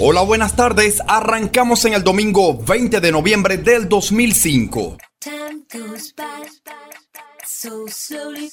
Hola, buenas tardes. Arrancamos en el domingo 20 de noviembre del 2005. Time goes by so slowly.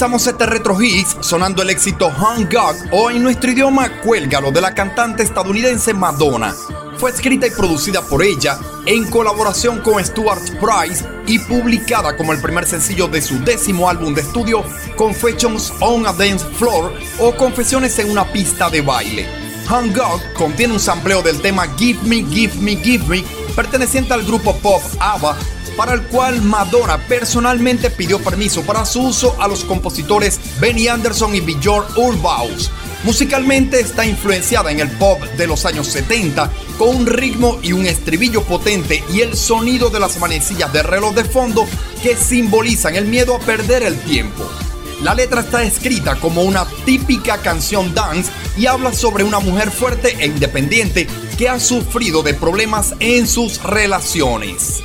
Comenzamos este Retro Hits sonando el éxito Hung God o en nuestro idioma Cuélgalo de la cantante estadounidense Madonna. Fue escrita y producida por ella en colaboración con Stuart Price y publicada como el primer sencillo de su décimo álbum de estudio Confessions on a Dance Floor o Confesiones en una pista de baile. Hung God contiene un sampleo del tema Give Me, Give Me, Give Me perteneciente al grupo pop ABBA para el cual Madonna personalmente pidió permiso para su uso a los compositores Benny Anderson y Björn Ulvaeus. Musicalmente está influenciada en el pop de los años 70 con un ritmo y un estribillo potente y el sonido de las manecillas de reloj de fondo que simbolizan el miedo a perder el tiempo. La letra está escrita como una típica canción dance y habla sobre una mujer fuerte e independiente que ha sufrido de problemas en sus relaciones.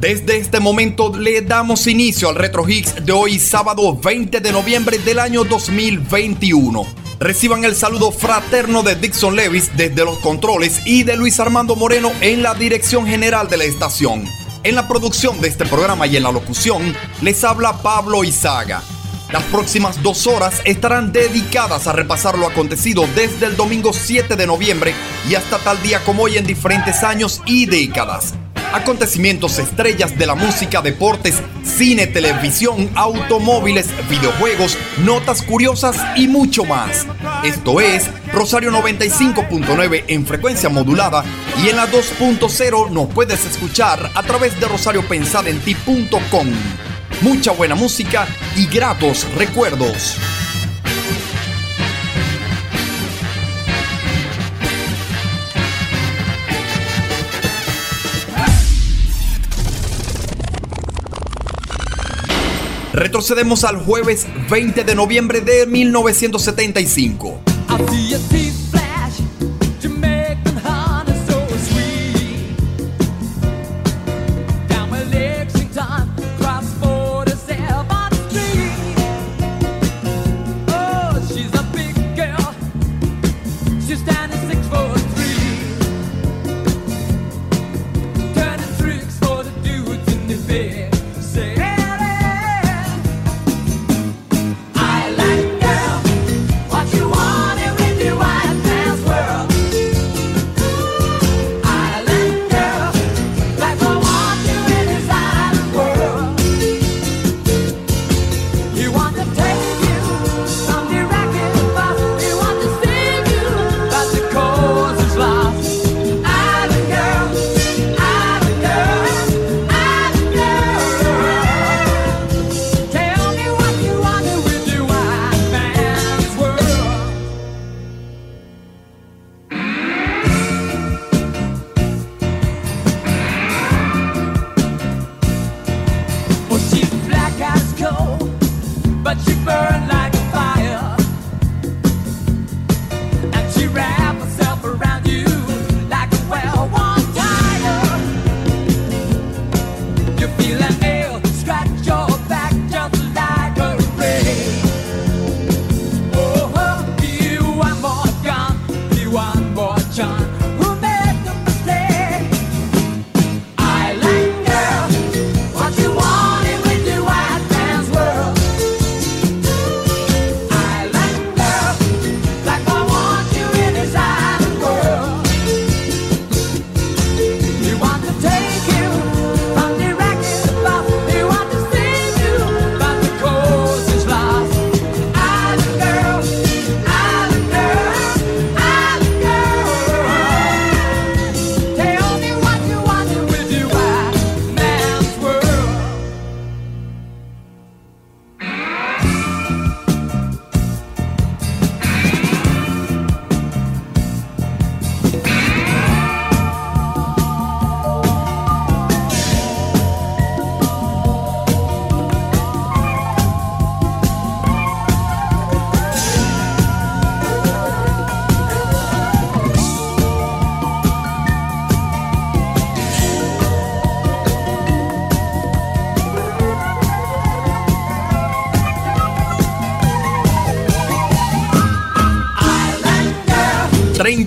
Desde este momento le damos inicio al Retro Hits de hoy, sábado 20 de noviembre del año 2021. Reciban el saludo fraterno de Dixon Levis desde los controles y de Luis Armando Moreno en la dirección general de la estación. En la producción de este programa y en la locución les habla Pablo Izaga. Las próximas dos horas estarán dedicadas a repasar lo acontecido desde el domingo 7 de noviembre y hasta tal día como hoy en diferentes años y décadas. Acontecimientos estrellas de la música, deportes, cine, televisión, automóviles, videojuegos, notas curiosas y mucho más. Esto es Rosario 95.9 en frecuencia modulada y en la 2.0 nos puedes escuchar a través de rosariopensadenti.com mucha buena música y gratos recuerdos. Retrocedemos al jueves 20 de noviembre de 1975.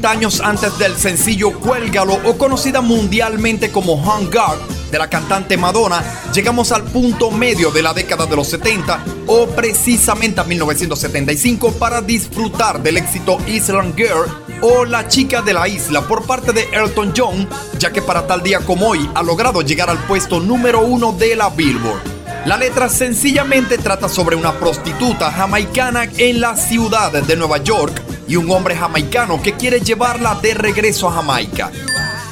Años antes del sencillo Cuélgalo o conocida mundialmente como Hung God, de la cantante Madonna, llegamos al punto medio de la década de los 70 o precisamente a 1975 para disfrutar del éxito Island Girl o La chica de la isla por parte de Elton John, ya que para tal día como hoy ha logrado llegar al puesto número uno de la Billboard. La letra sencillamente trata sobre una prostituta jamaicana en la ciudad de Nueva York y un hombre jamaicano que quiere llevarla de regreso a Jamaica.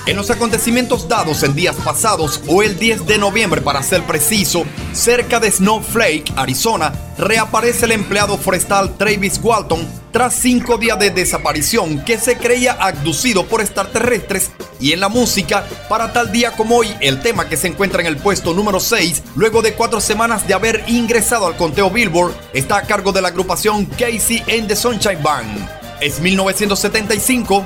En los acontecimientos dados en días pasados, o el 10 de noviembre para ser preciso, cerca de Snowflake, Arizona, reaparece el empleado forestal Travis Walton tras cinco días de desaparición que se creía abducido por extraterrestres y en la música, para tal día como hoy, el tema que se encuentra en el puesto número 6, luego de cuatro semanas de haber ingresado al conteo Billboard, está a cargo de la agrupación Casey and the Sunshine Band. Es 1975.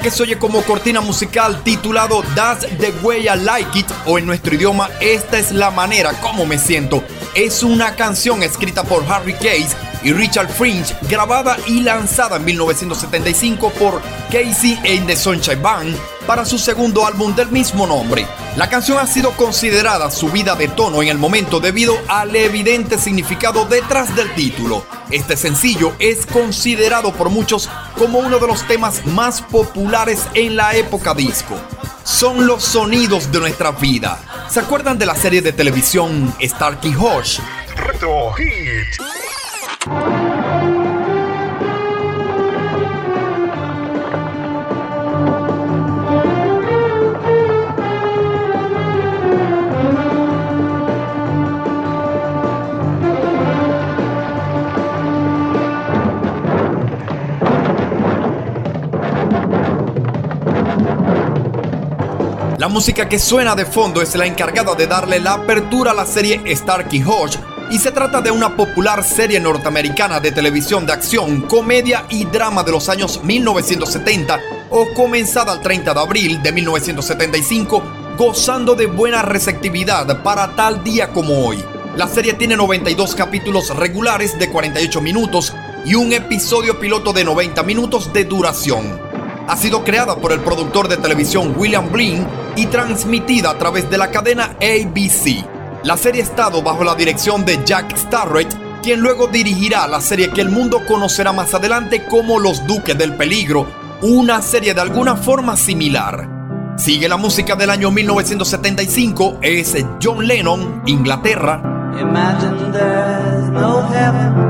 Que se oye como cortina musical titulado That's the Way I Like It o en nuestro idioma Esta es la manera como me siento. Es una canción escrita por Harry Case y Richard Fringe, grabada y lanzada en 1975 por Casey and the Sunshine Band para su segundo álbum del mismo nombre. La canción ha sido considerada subida de tono en el momento debido al evidente significado detrás del título. Este sencillo es considerado por muchos como uno de los temas más populares en la época disco. Son los sonidos de nuestra vida. ¿Se acuerdan de la serie de televisión Starkey Hodge? Retro Hit. La música que suena de fondo es la encargada de darle la apertura a la serie Starkey Hodge y se trata de una popular serie norteamericana de televisión de acción, comedia y drama de los años 1970 o comenzada el 30 de abril de 1975, gozando de buena receptividad para tal día como hoy. La serie tiene 92 capítulos regulares de 48 minutos y un episodio piloto de 90 minutos de duración ha sido creada por el productor de televisión William Blinn y transmitida a través de la cadena ABC. La serie ha estado bajo la dirección de Jack Starrett, quien luego dirigirá la serie que el mundo conocerá más adelante como Los Duques del Peligro, una serie de alguna forma similar. Sigue la música del año 1975, es John Lennon, Inglaterra. try.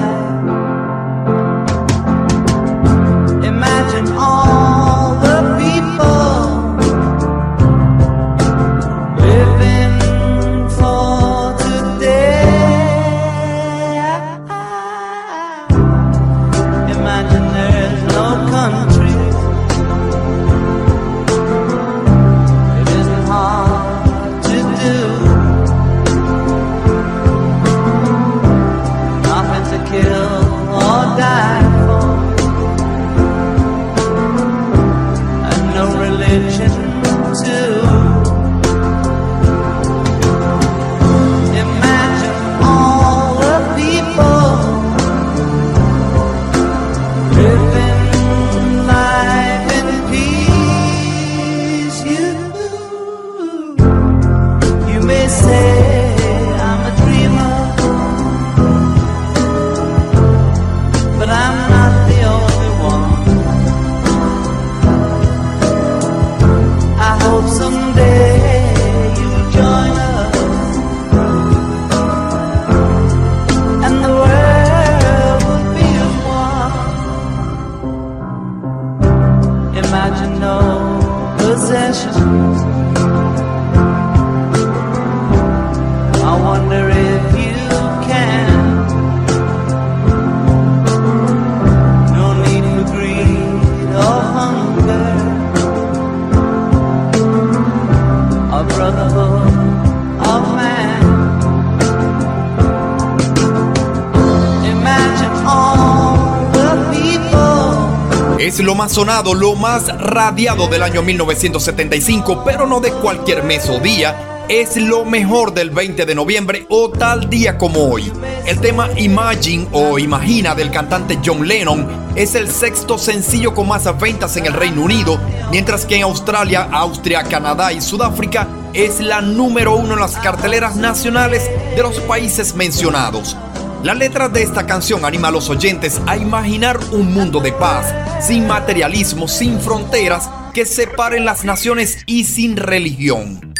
Sonado, lo más radiado del año 1975, pero no de cualquier mes o día. Es lo mejor del 20 de noviembre o tal día como hoy. El tema Imagine o Imagina del cantante John Lennon es el sexto sencillo con más ventas en el Reino Unido, mientras que en Australia, Austria, Canadá y Sudáfrica es la número uno en las carteleras nacionales de los países mencionados. La letra de esta canción anima a los oyentes a imaginar un mundo de paz, sin materialismo, sin fronteras, que separen las naciones y sin religión.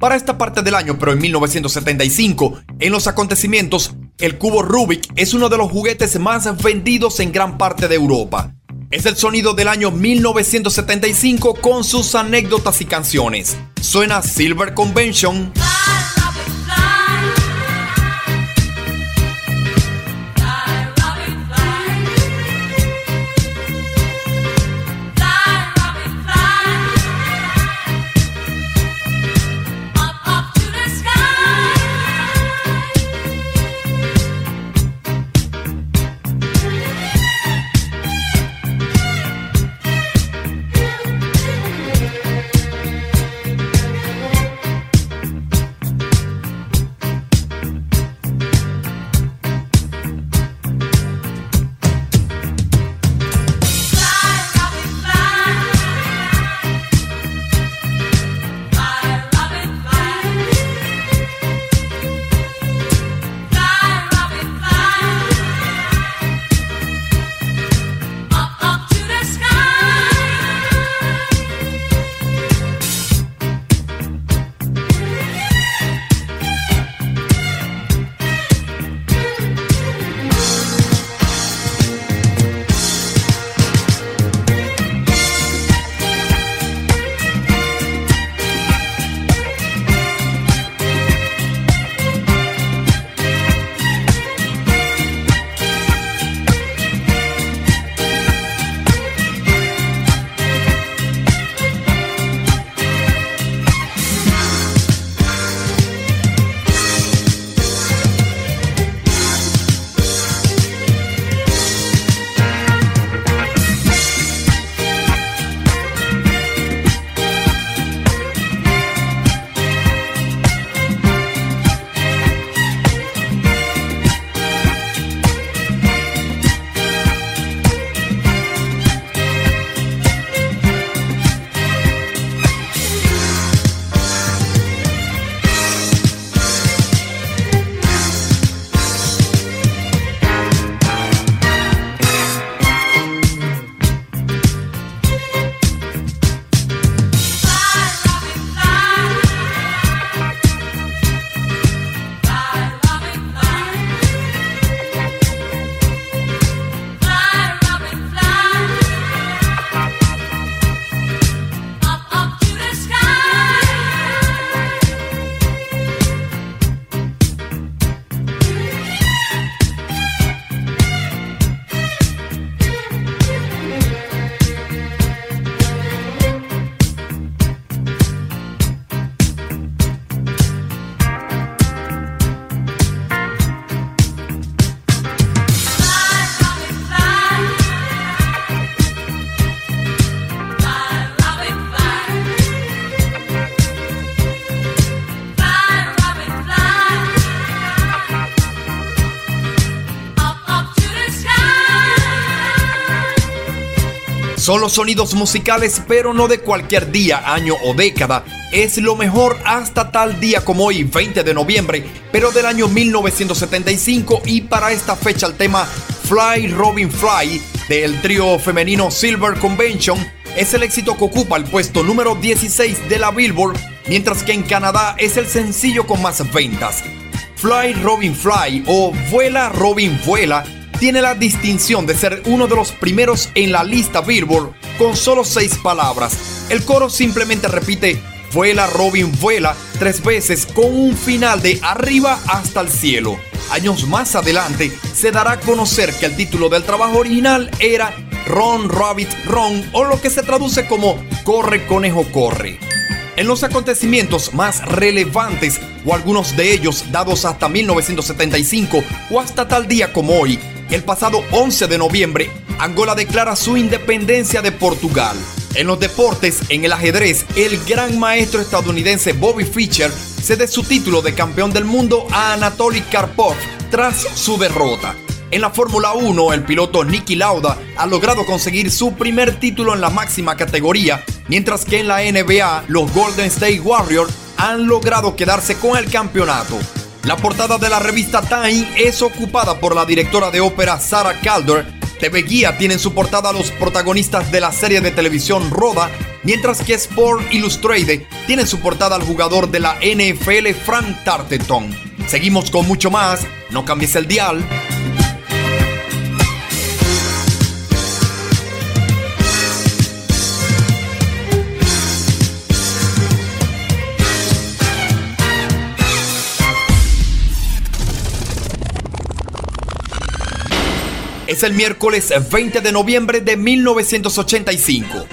Para esta parte del año, pero en 1975, en los acontecimientos, el cubo Rubik es uno de los juguetes más vendidos en gran parte de Europa. Es el sonido del año 1975 con sus anécdotas y canciones. Suena Silver Convention. Son los sonidos musicales, pero no de cualquier día, año o década. Es lo mejor hasta tal día como hoy, 20 de noviembre, pero del año 1975 y para esta fecha el tema Fly Robin Fly del trío femenino Silver Convention es el éxito que ocupa el puesto número 16 de la Billboard, mientras que en Canadá es el sencillo con más ventas. Fly Robin Fly o Vuela Robin Vuela tiene la distinción de ser uno de los primeros en la lista Billboard con solo seis palabras. El coro simplemente repite Vuela Robin vuela tres veces con un final de arriba hasta el cielo. Años más adelante se dará a conocer que el título del trabajo original era Ron Rabbit Ron o lo que se traduce como Corre Conejo Corre. En los acontecimientos más relevantes, o algunos de ellos dados hasta 1975 o hasta tal día como hoy, el pasado 11 de noviembre, Angola declara su independencia de Portugal. En los deportes, en el ajedrez, el gran maestro estadounidense Bobby Fischer cede su título de campeón del mundo a Anatoly Karpov tras su derrota. En la Fórmula 1, el piloto Nicky Lauda ha logrado conseguir su primer título en la máxima categoría, mientras que en la NBA, los Golden State Warriors han logrado quedarse con el campeonato. La portada de la revista Time es ocupada por la directora de ópera Sarah Calder. TV Guía tiene en su portada a los protagonistas de la serie de televisión Roda, mientras que Sport Illustrated tiene en su portada al jugador de la NFL Frank Tarteton. Seguimos con mucho más, no cambies el dial. Es el miércoles 20 de noviembre de 1985.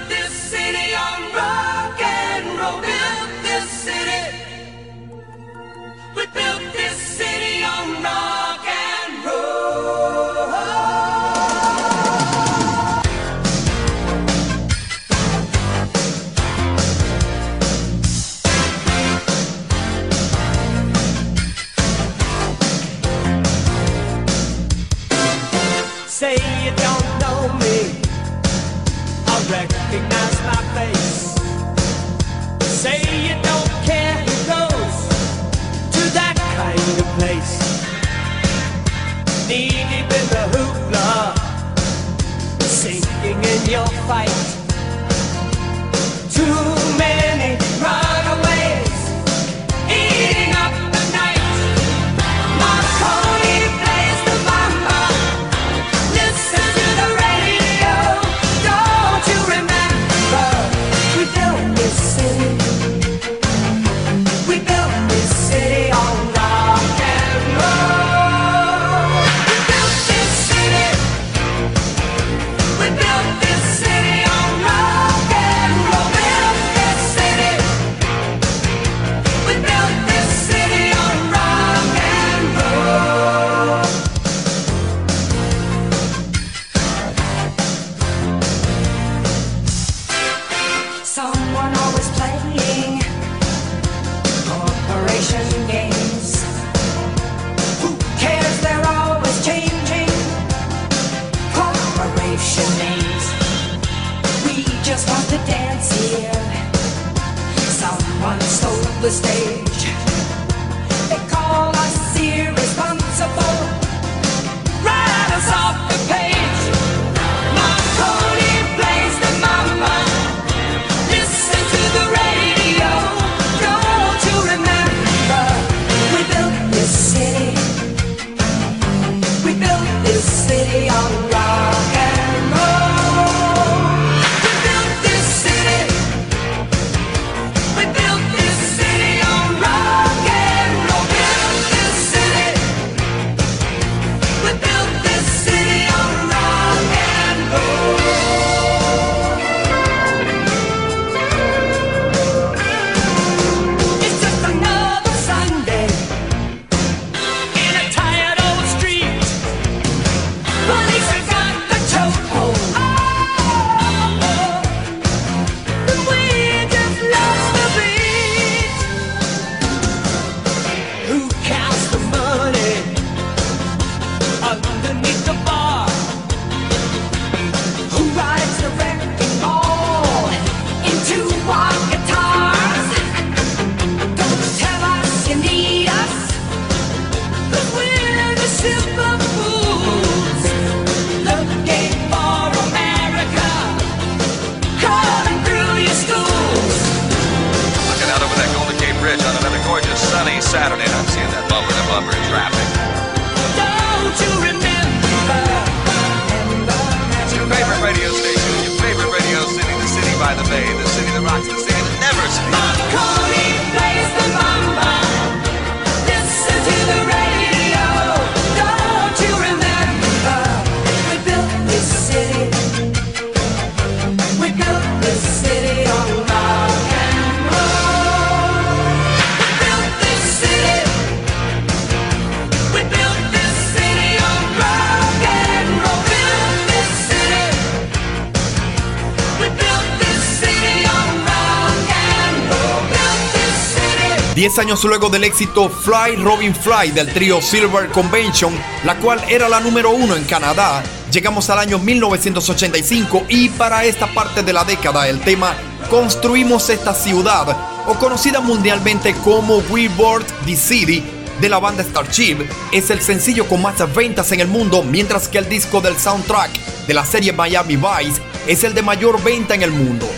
Años luego del éxito Fly Robin Fly del trío Silver Convention, la cual era la número uno en Canadá, llegamos al año 1985 y para esta parte de la década el tema Construimos esta ciudad, o conocida mundialmente como We Built the City, de la banda Starship, es el sencillo con más ventas en el mundo, mientras que el disco del soundtrack de la serie Miami Vice es el de mayor venta en el mundo.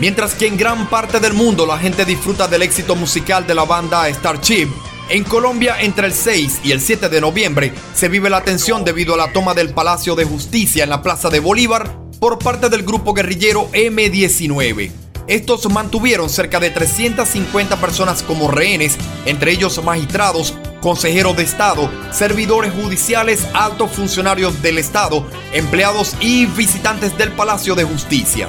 Mientras que en gran parte del mundo la gente disfruta del éxito musical de la banda Starship, en Colombia entre el 6 y el 7 de noviembre se vive la tensión debido a la toma del Palacio de Justicia en la Plaza de Bolívar por parte del grupo guerrillero M19. Estos mantuvieron cerca de 350 personas como rehenes, entre ellos magistrados, consejeros de Estado, servidores judiciales, altos funcionarios del Estado, empleados y visitantes del Palacio de Justicia.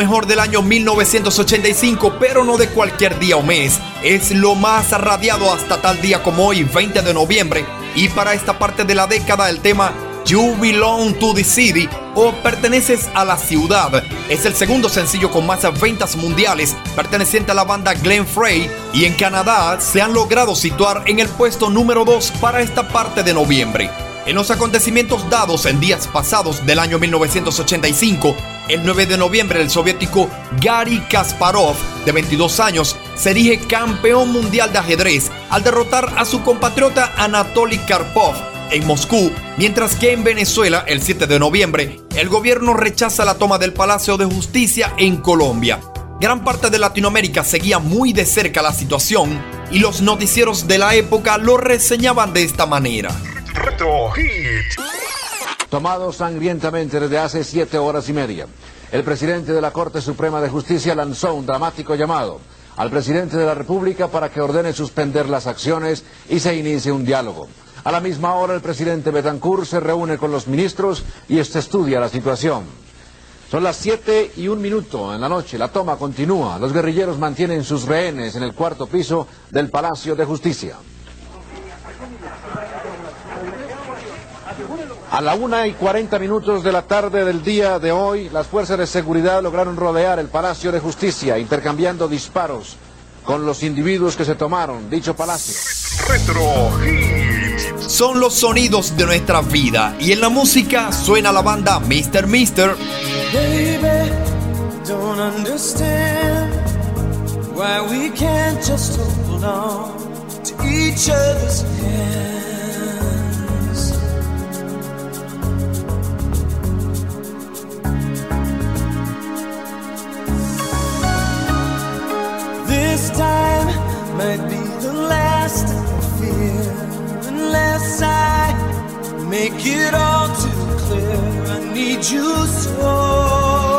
mejor del año 1985, pero no de cualquier día o mes. Es lo más radiado hasta tal día como hoy, 20 de noviembre, Y para esta parte de la década el tema You Belong to the City o Perteneces a la Ciudad es el segundo sencillo con más ventas mundiales perteneciente a la banda Glenn Frey y en Canadá se han logrado situar en el puesto número 2 para esta parte de noviembre. En los acontecimientos dados en días pasados del año 1985, el 9 de noviembre el soviético Gary Kasparov, de 22 años, se erige campeón mundial de ajedrez al derrotar a su compatriota Anatoly Karpov en Moscú, mientras que en Venezuela, el 7 de noviembre, el gobierno rechaza la toma del Palacio de Justicia en Colombia. Gran parte de Latinoamérica seguía muy de cerca la situación y los noticieros de la época lo reseñaban de esta manera. Hits. Tomado sangrientamente desde hace siete horas y media, el presidente de la Corte Suprema de Justicia lanzó un dramático llamado al presidente de la República para que ordene suspender las acciones y se inicie un diálogo. A la misma hora, el presidente Betancourt se reúne con los ministros y este estudia la situación. Son las 7 y un minuto en la noche. La toma continúa. Los guerrilleros mantienen sus rehenes en el cuarto piso del Palacio de Justicia. A la una y 40 minutos de la tarde del día de hoy, las fuerzas de seguridad lograron rodear el Palacio de Justicia, intercambiando disparos con los individuos que se tomaron dicho palacio. Retro Hits. Son los sonidos de nuestra vida y en la música suena la banda Mr. Mister. Baby, don't understand why we can't just hold on to each other's hands. Time might be the last I fear, unless I make it all too clear. I need you so.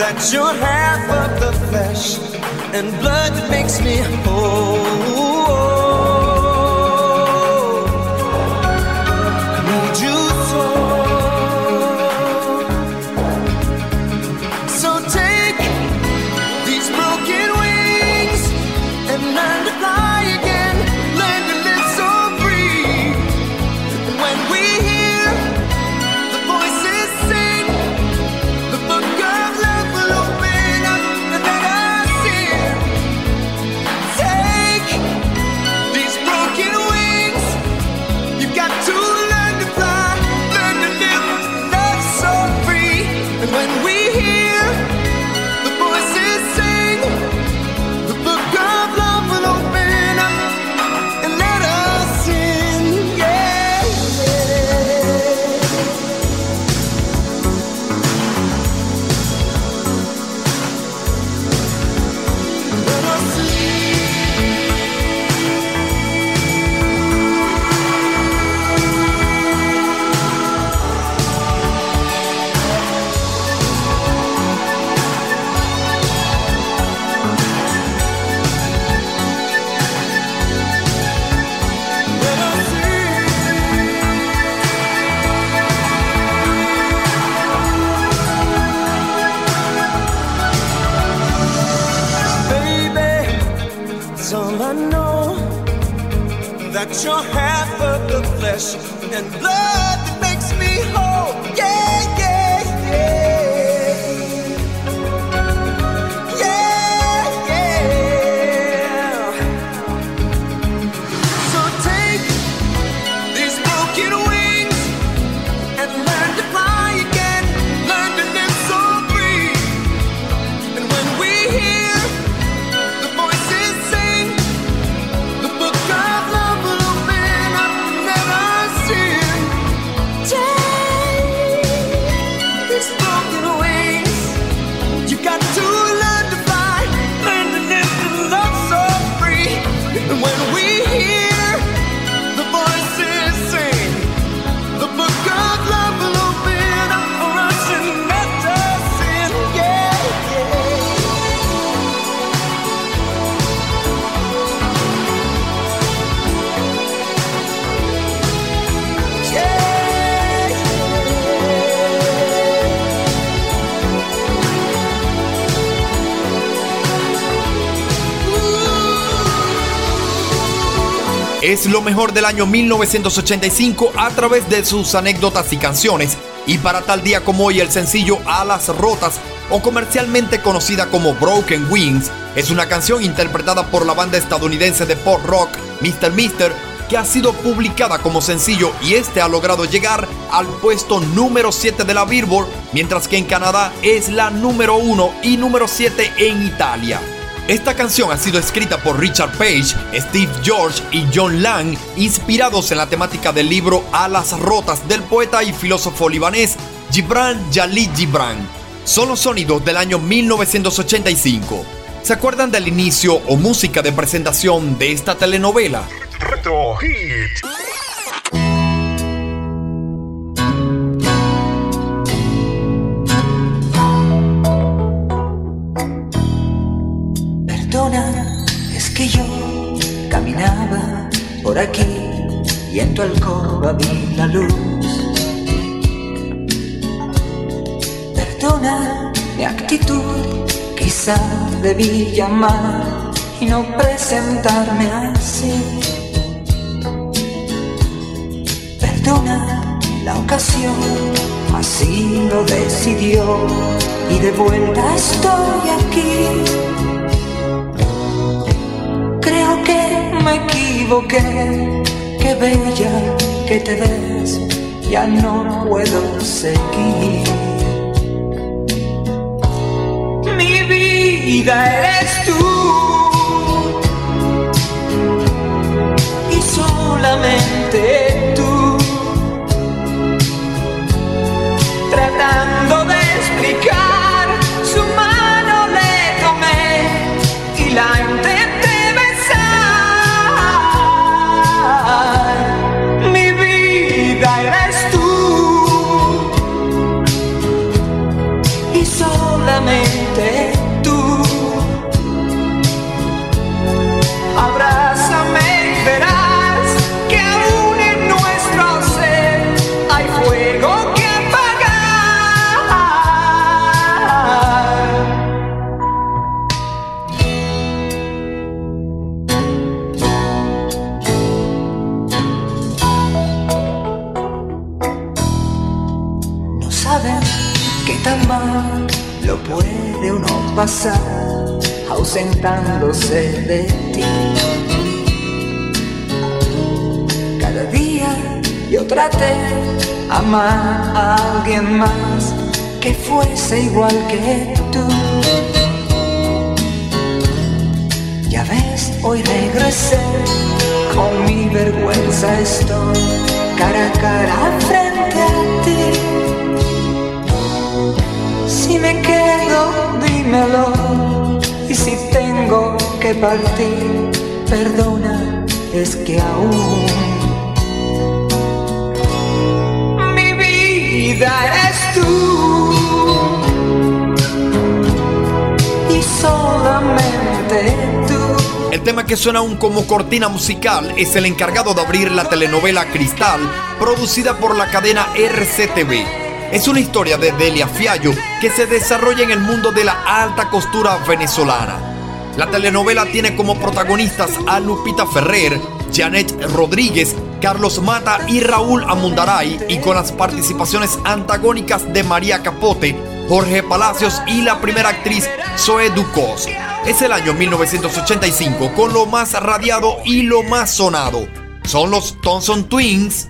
That you're half of the flesh and blood that makes me whole. Mejor del año 1985 a través de sus anécdotas y canciones. Y para tal día como hoy, el sencillo Alas Rotas, o comercialmente conocida como Broken Wings, es una canción interpretada por la banda estadounidense de pop rock Mr. Mister, que ha sido publicada como sencillo y este ha logrado llegar al puesto número 7 de la Billboard, mientras que en Canadá es la número 1 y número 7 en Italia. Esta canción ha sido escrita por Richard Page, Steve George y John Lang, inspirados en la temática del libro Alas Rotas del poeta y filósofo libanés Gibran Jalil Gibran. Son los sonidos del año 1985. ¿Se acuerdan del inicio o música de presentación de esta telenovela? Hit. Debí llamar y no presentarme así. Perdona la ocasión, así lo decidió y de vuelta estoy aquí. Creo que me equivoqué, qué bella que te ves, ya no puedo seguir. Vida eres tú. Y solamente tú, tratando de lo puede uno pasar ausentándose de ti. Cada día yo traté amar a alguien más que fuese igual que tú. Ya ves, hoy regresé, con mi vergüenza estoy cara a cara frente a ti. Me quedo, dímelo. Y si tengo que partir, perdona, es que aún mi vida eres tú. Y solamente tú. El tema que suena aún como cortina musical es el encargado de abrir la telenovela Cristal, producida por la cadena RCTV. Es una historia de Delia Fiallo que se desarrolla en el mundo de la alta costura venezolana. La telenovela tiene como protagonistas a Lupita Ferrer, Janet Rodríguez, Carlos Mata y Raúl Amundaray y con las participaciones antagónicas de María Capote, Jorge Palacios y la primera actriz Zoe Ducos. Es el año 1985 con lo más radiado y lo más sonado. Son los Thompson Twins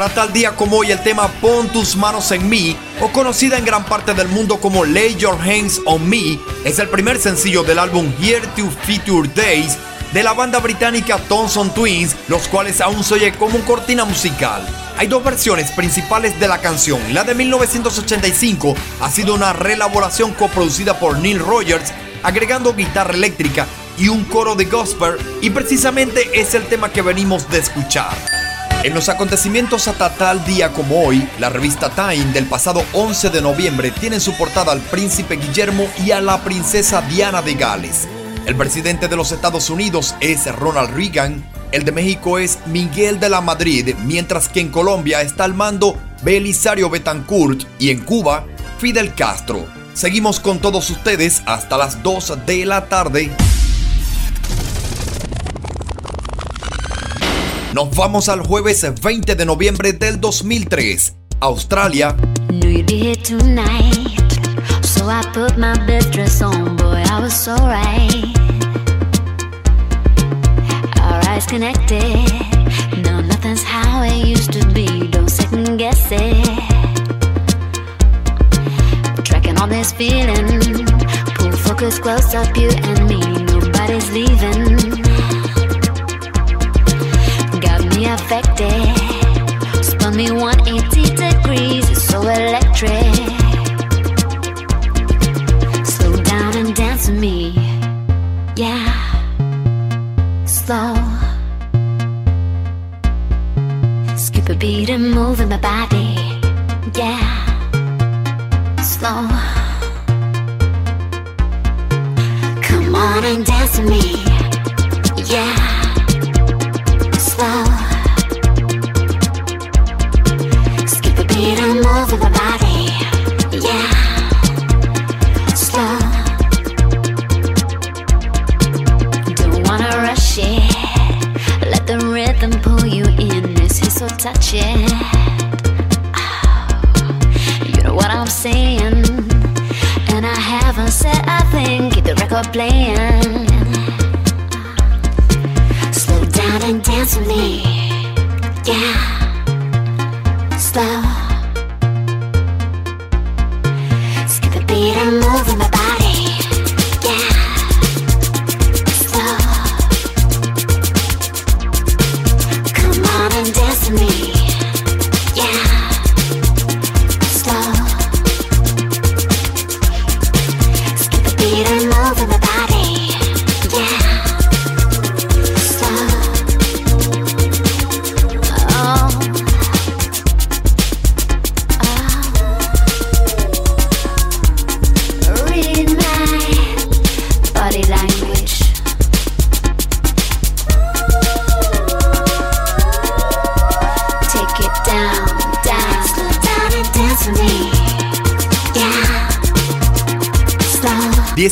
Para tal día como hoy, el tema Pon tus manos en mí, o conocida en gran parte del mundo como Lay Your Hands on Me, es el primer sencillo del álbum Here to Future Days de la banda británica Thompson Twins, los cuales aún se oye como cortina musical. Hay dos versiones principales de la canción. La de 1985 ha sido una reelaboración coproducida por Neil Rogers, agregando guitarra eléctrica y un coro de gospel, y precisamente es el tema que venimos de escuchar. En los acontecimientos hasta tal día como hoy, la revista Time del pasado 11 de noviembre tiene en su portada al príncipe Guillermo y a la princesa Diana de Gales. El presidente de los Estados Unidos es Ronald Reagan, el de México es Miguel de la Madrid, mientras que en Colombia está al mando Belisario Betancourt y en Cuba Fidel Castro. Seguimos con todos ustedes hasta las 2 de la tarde. Nos vamos al jueves 20 de noviembre del 2003. Australia. No, nothing's how it used to be. Don't second guess it. Tracking on this feeling. Pull focus close up, you and me. Nobody's leaving. Affected. Spun me 180 degrees, it's so electric.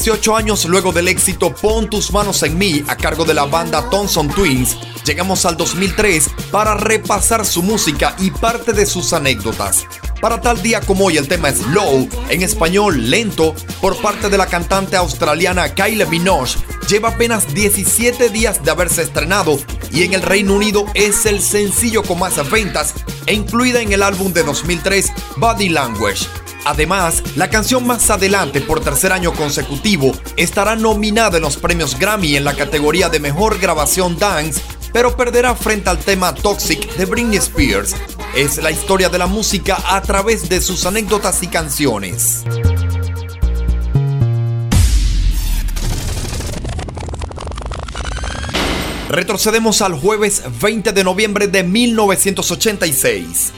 18 años luego del éxito Pon tus manos en mí a cargo de la banda Thompson Twins, llegamos al 2003 para repasar su música y parte de sus anécdotas. Para tal día como hoy el tema Slow, en español lento, por parte de la cantante australiana Kylie Minogue, lleva apenas 17 días de haberse estrenado y en el Reino Unido es el sencillo con más ventas e incluida en el álbum de 2003 Body Language. Además, la canción más adelante por tercer año consecutivo estará nominada en los premios Grammy en la categoría de Mejor Grabación Dance, pero perderá frente al tema Toxic de Britney Spears. Es la historia de la música a través de sus anécdotas y canciones. Retrocedemos al jueves 20 de noviembre de 1986.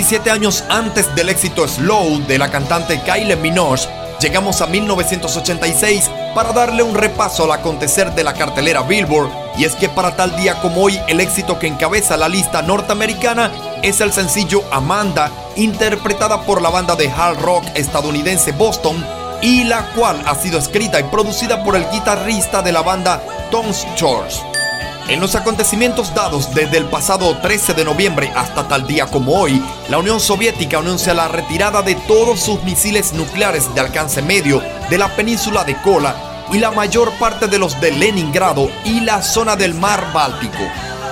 17 años antes del éxito Slow de la cantante Kylie Minogue, llegamos a 1986 para darle un repaso al acontecer de la cartelera Billboard. Y es que para tal día como hoy, el éxito que encabeza la lista norteamericana es el sencillo Amanda, interpretada por la banda de hard rock estadounidense Boston, y la cual ha sido escrita y producida por el guitarrista de la banda Tom George. En los acontecimientos dados desde el pasado 13 de noviembre hasta tal día como hoy, la Unión Soviética anuncia la retirada de todos sus misiles nucleares de alcance medio de la península de Kola y la mayor parte de los de Leningrado y la zona del mar Báltico.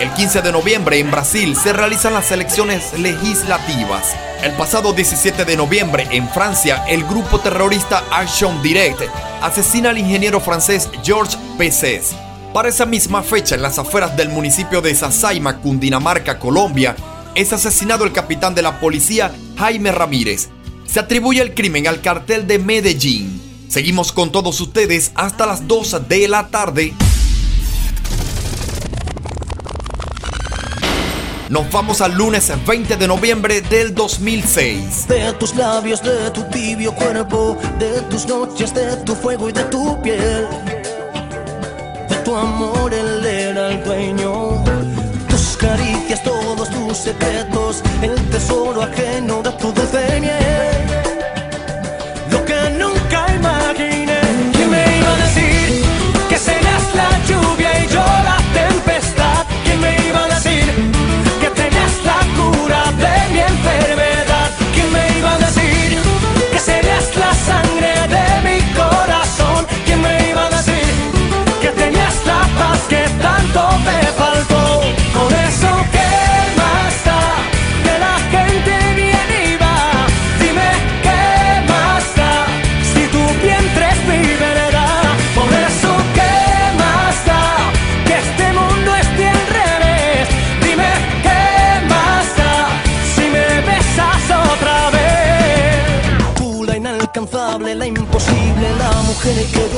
El 15 de noviembre en Brasil se realizan las elecciones legislativas. El pasado 17 de noviembre en Francia, el grupo terrorista Action Direct asesina al ingeniero francés Georges Pesses. Para esa misma fecha, en las afueras del municipio de Sasaima, Cundinamarca, Colombia, es asesinado el capitán de la policía Jaime Ramírez. Se atribuye el crimen al cartel de Medellín. Seguimos con todos ustedes hasta las 2 de la tarde. Nos vamos al lunes 20 de noviembre del 2006. De tus labios, de tu tibio cuerpo, de tus noches, de tu fuego y de tu piel. Tu amor, él era el dueño. Tus caricias, tus secretos, el tesoro ajeno de tu dulce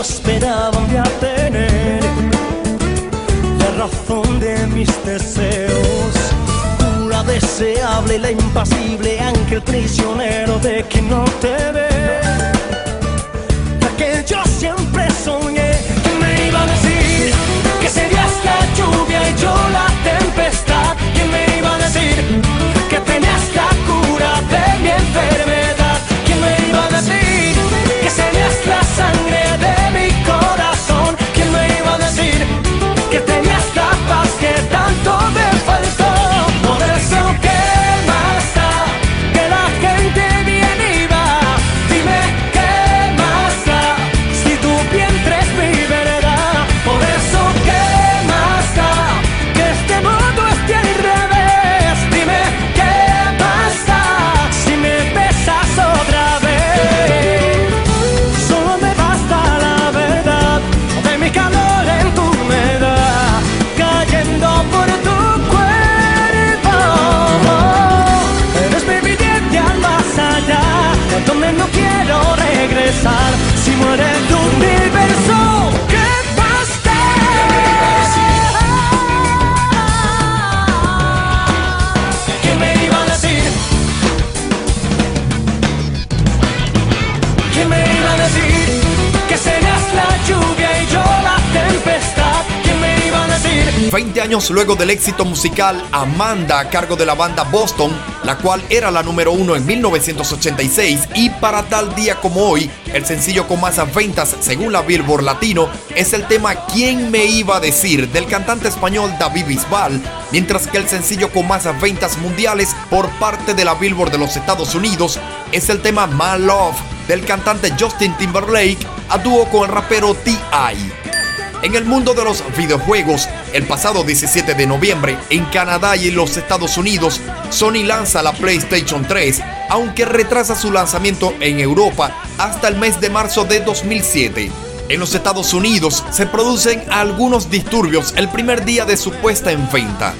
mujer que yo esperaba un día tener la razón de mis deseos. La deseable, la impasible, ángel prisionero de quien no te ve. La que yo siempre soñé, que me iba a decir que serías la lluvia y yo la tempestad. que me iba a decir que tenías la cura de mi enfermedad? Años luego del éxito musical Amanda a cargo de la banda Boston, la cual era la número uno en 1986 y para tal día como hoy, el sencillo con más ventas según la Billboard Latino es el tema ¿Quién me iba a decir? del cantante español David Bisbal, mientras que el sencillo con más ventas mundiales por parte de la Billboard de los Estados Unidos es el tema My Love del cantante Justin Timberlake a dúo con el rapero T.I. En el mundo de los videojuegos, el pasado 17 de noviembre, en Canadá y en los Estados Unidos, Sony lanza la PlayStation 3, aunque retrasa su lanzamiento en Europa hasta el mes de marzo de 2007. En los Estados Unidos se producen algunos disturbios el primer día de su puesta en venta.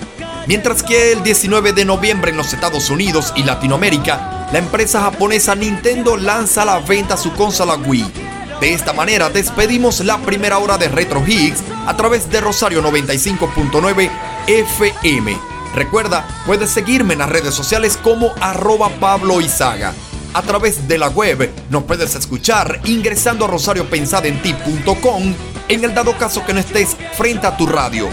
Mientras que el 19 de noviembre en los Estados Unidos y Latinoamérica, la empresa japonesa Nintendo lanza a la venta su consola Wii. De esta manera despedimos la primera hora de Retro Higgs a través de Rosario 95.9 FM. Recuerda, puedes seguirme en las redes sociales como arroba Pablo Izaga. A través de la web nos puedes escuchar ingresando a rosariopensadenti.com en el dado caso que no estés frente a tu radio.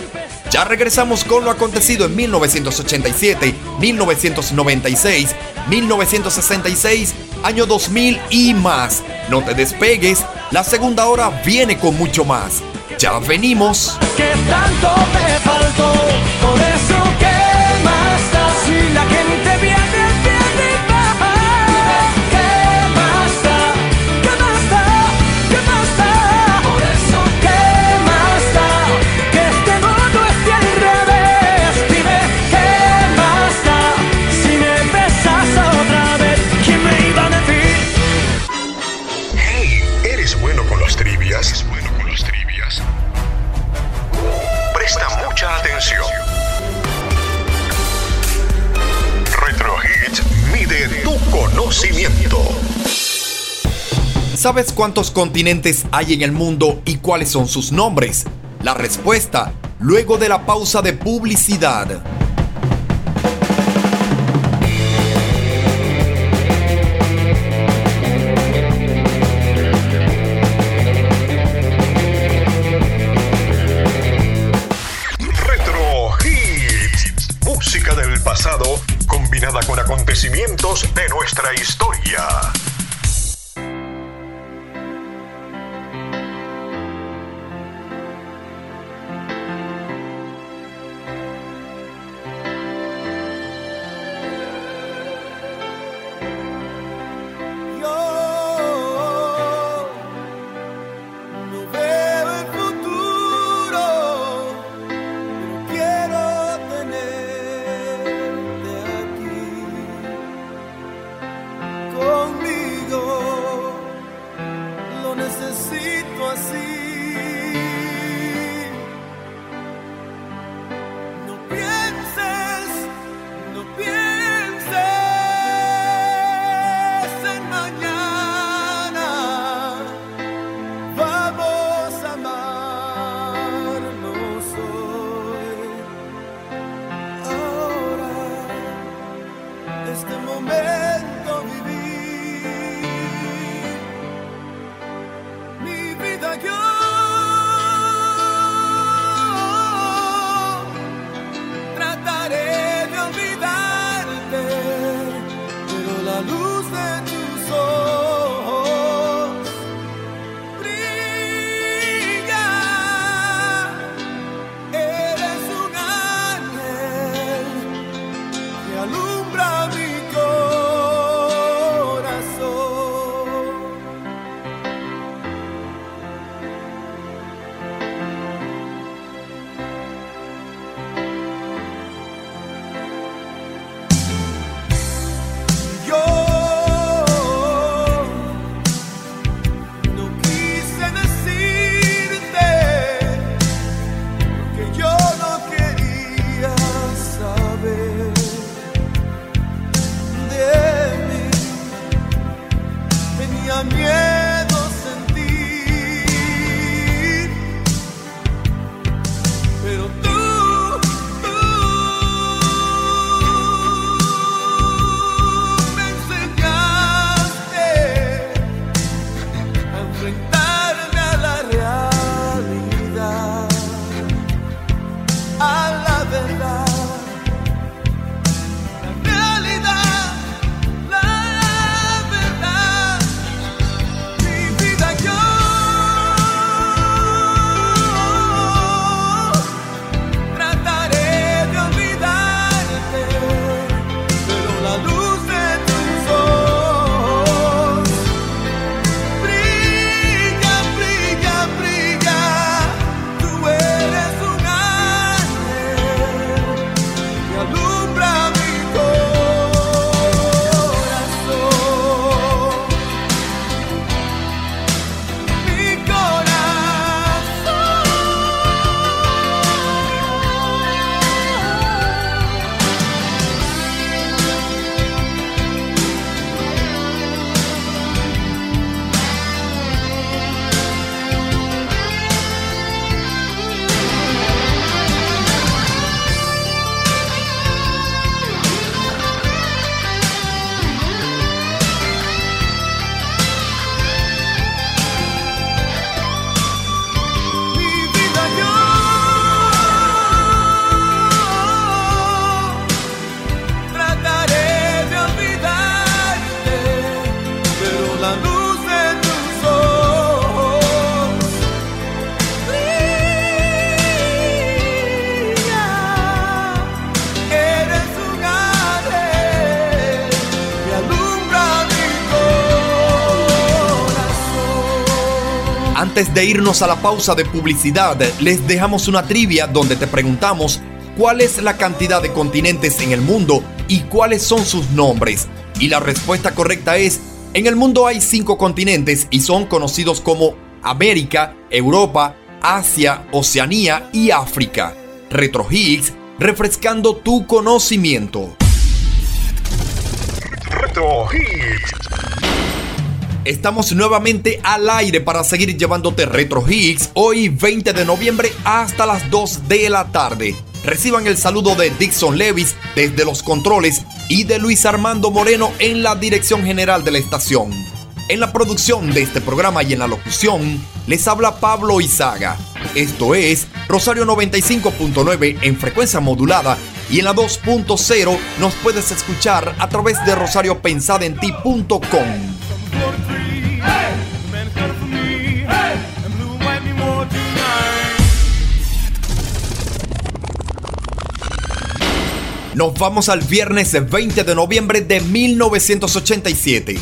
Ya regresamos con lo acontecido en 1987, 1996, 1966, año 2000 y más. No te despegues, la segunda hora viene con mucho más. Ya venimos. que tanto me faltó. Por eso, ¿qué más ¿Sabes cuántos continentes hay en el mundo y cuáles son sus nombres? La respuesta, luego de la pausa de publicidad. Retro Hits. Música del pasado acontecimientos de nuestra historia. Antes de irnos a la pausa de publicidad, les dejamos una trivia donde te preguntamos cuál es la cantidad de continentes en el mundo y cuáles son sus nombres. Y la respuesta correcta es, en el mundo hay cinco continentes y son conocidos como América, Europa, Asia, Oceanía y África. Retro Higgs, refrescando tu conocimiento. Retro Hits. Estamos nuevamente al aire para seguir llevándote Retro Hicks hoy 20 de noviembre hasta las 2 de la tarde. Reciban el saludo de Dixon Levis desde los controles y de Luis Armando Moreno en la dirección general de la estación. En la producción de este programa y en la locución les habla Pablo Izaga. Esto es Rosario 95.9 en frecuencia modulada y en la 2.0 nos puedes escuchar a través de rosariopensadenti.com. Nos vamos al viernes 20 de noviembre de 1987.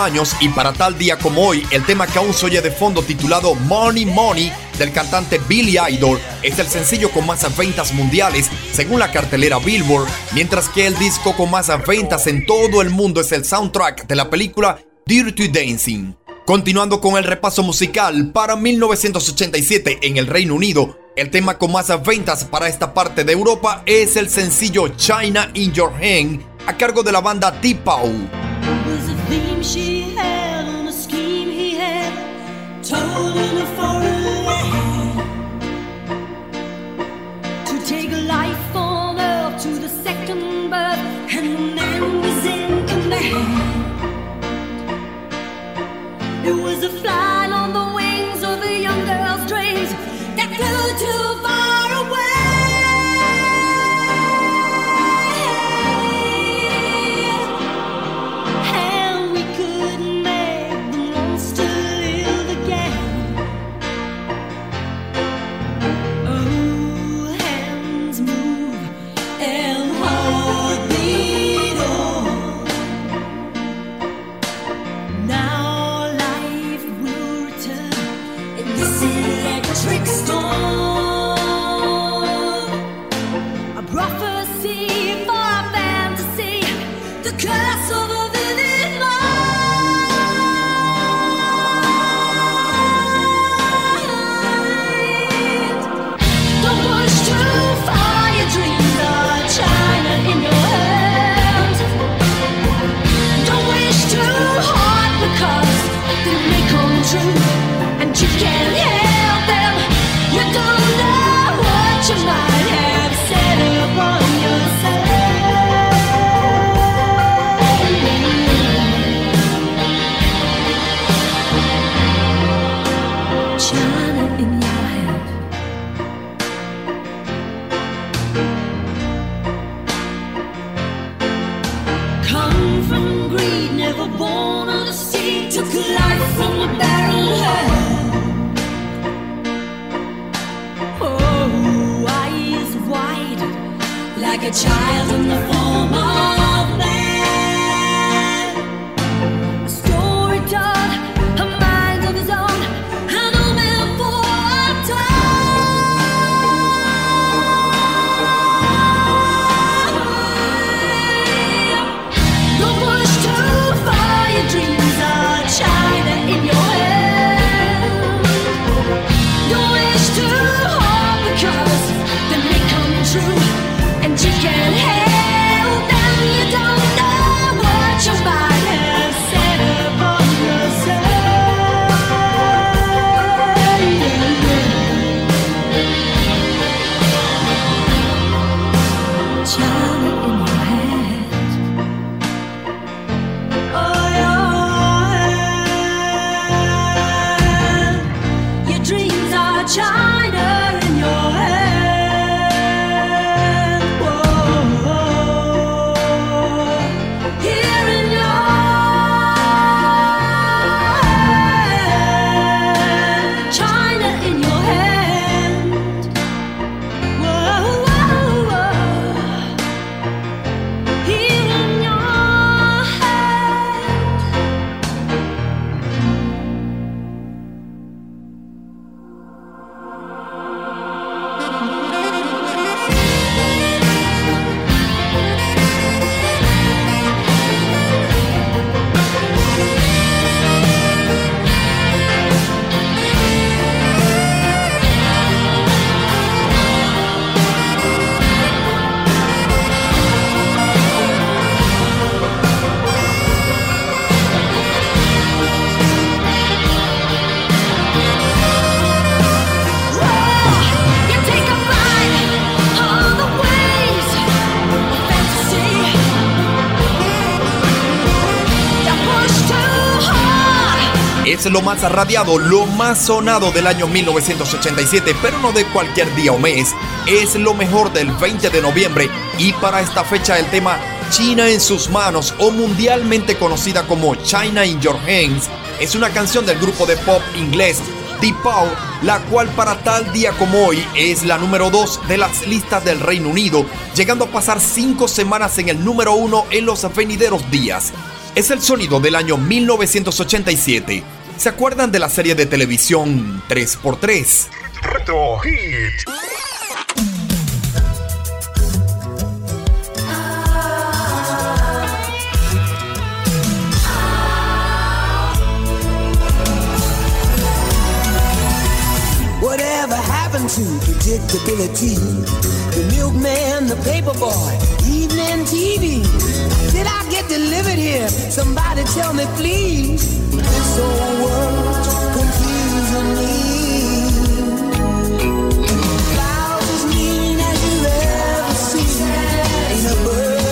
años y para tal día como hoy, el tema que aún se oye de fondo titulado Money Money del cantante Billy Idol es el sencillo con más ventas mundiales según la cartelera Billboard, mientras que el disco con más ventas en todo el mundo es el soundtrack de la película Dirty Dancing. Continuando con el repaso musical, para 1987 en el Reino Unido, el tema con más ventas para esta parte de Europa es el sencillo China in Your Hand a cargo de la banda Deep theme she had on a scheme he had told in a foreign land to take a life on earth to the second birth and the man was in command. It was a flying lo más radiado, lo más sonado del año 1987, pero no de cualquier día o mes. Es lo mejor del 20 de noviembre y para esta fecha el tema China en sus manos o mundialmente conocida como China in Your Hands es una canción del grupo de pop inglés T-Pow, la cual para tal día como hoy es la número 2 de las listas del Reino Unido, llegando a pasar 5 semanas en el número 1 en los venideros días. Es el sonido del año 1987. ¿Se acuerdan de la serie de televisión 3x3? Reto Hit. Whatever happened to predictability? The milkman, the paperboy,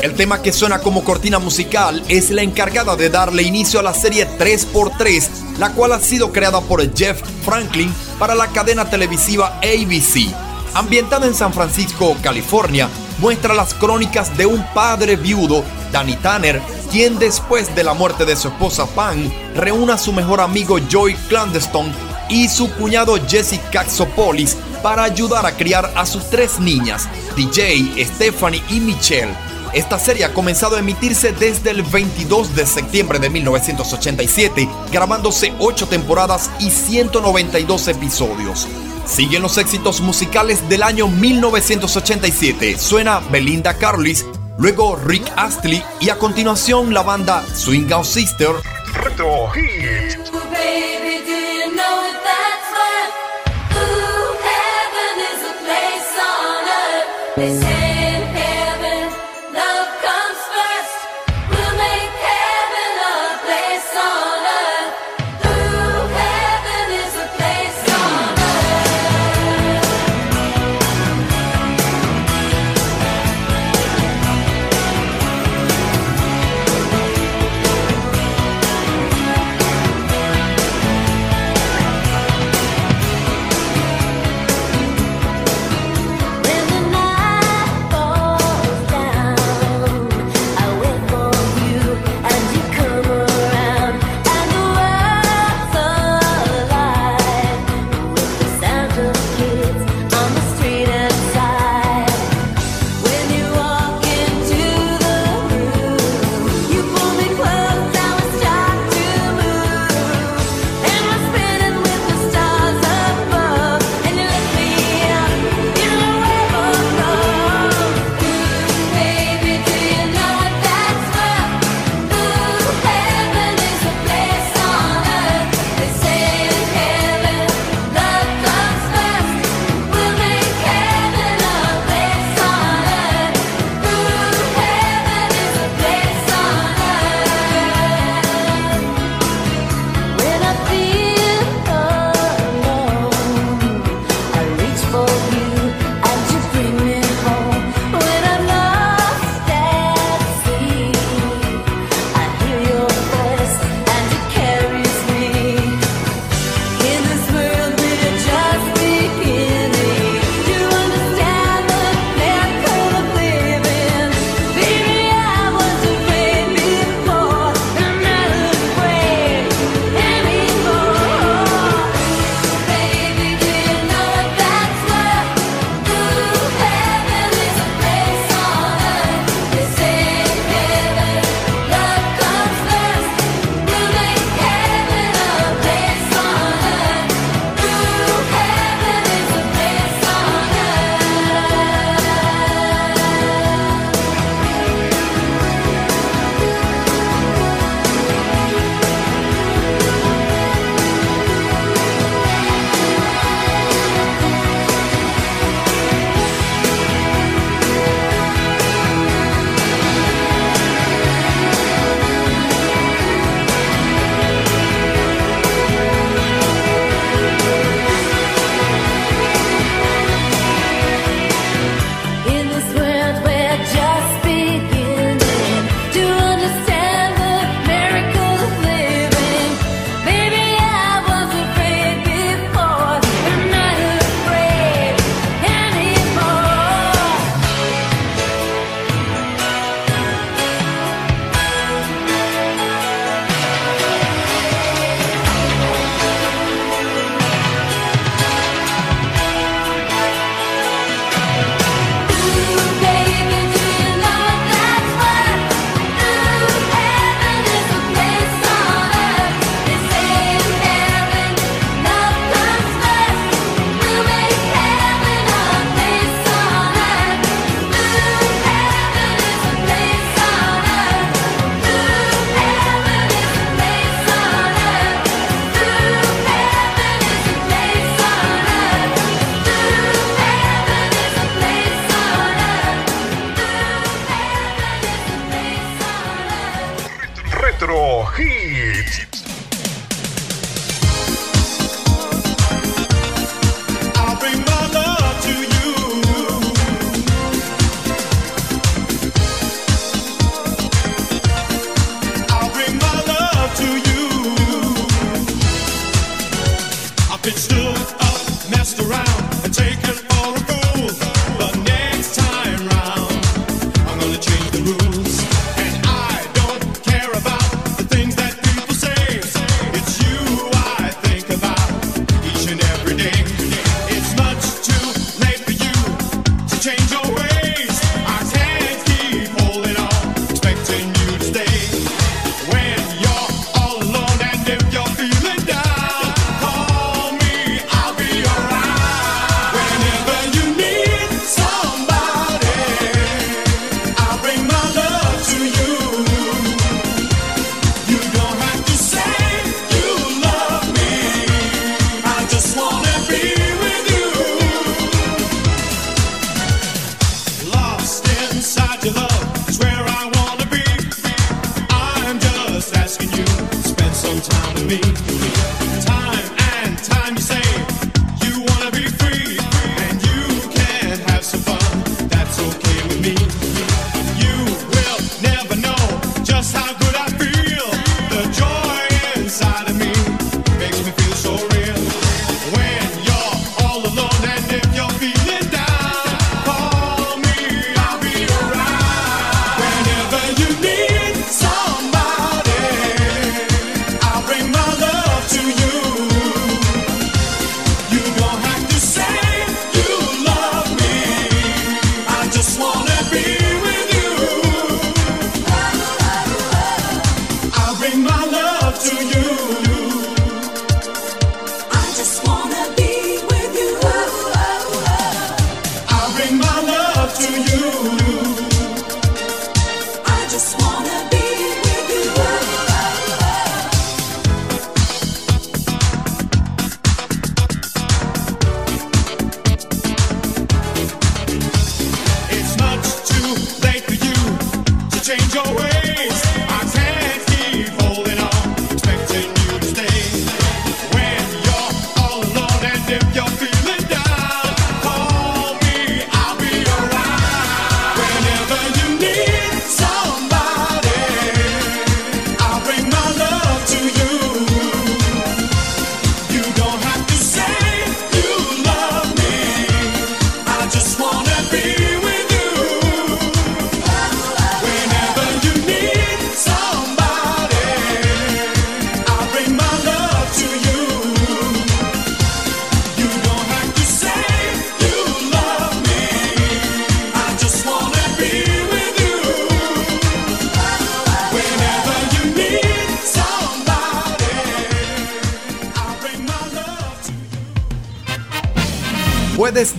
el tema que suena como cortina musical es la encargada de darle inicio a la serie 3x3, la cual ha sido creada por Jeff Franklin para la cadena televisiva ABC. Ambientada en San Francisco, California, muestra las crónicas de un padre viudo, Danny Tanner, quien después de la muerte de su esposa Pam, reúne a su mejor amigo Joey Clandestone y su cuñado Jesse Caxopolis para ayudar a criar a sus tres niñas, DJ, Stephanie y Michelle. Esta serie ha comenzado a emitirse desde el 22 de septiembre de 1987, grabándose 8 temporadas y 192 episodios. Siguen los éxitos musicales del año 1987. Suena Belinda Carlisle, luego Rick Astley y a continuación la banda Swing Out Sister Retro Hit.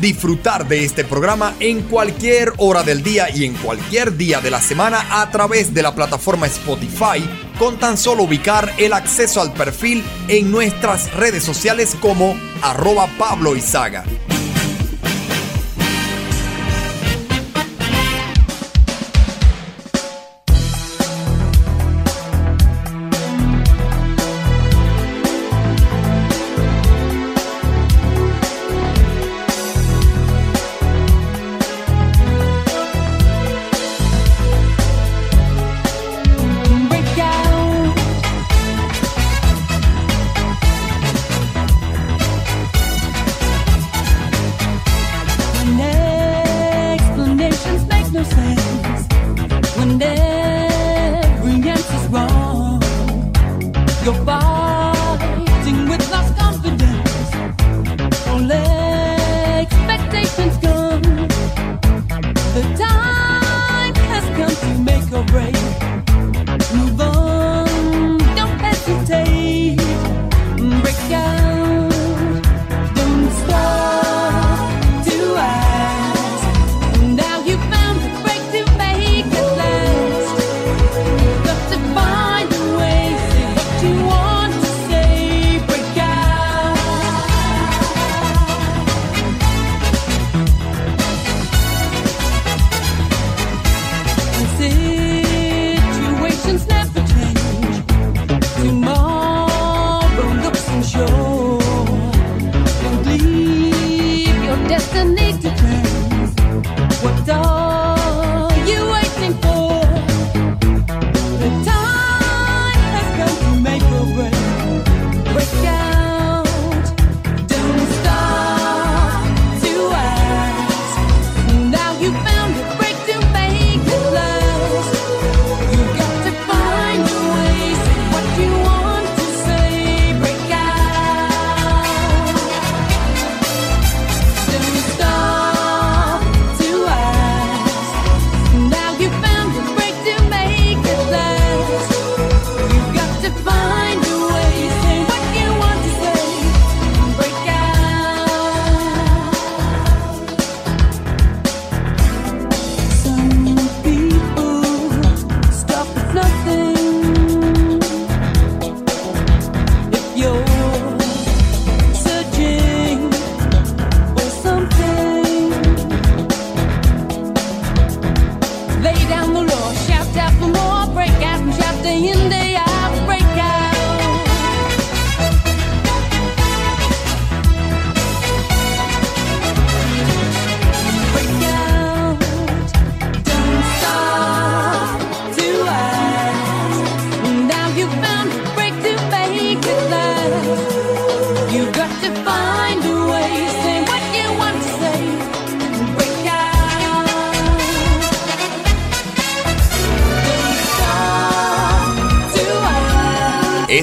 disfrutar de este programa en cualquier hora del día y en cualquier día de la semana a través de la plataforma Spotify con tan solo ubicar el acceso al perfil en nuestras redes sociales como arroba Pablo Izaga.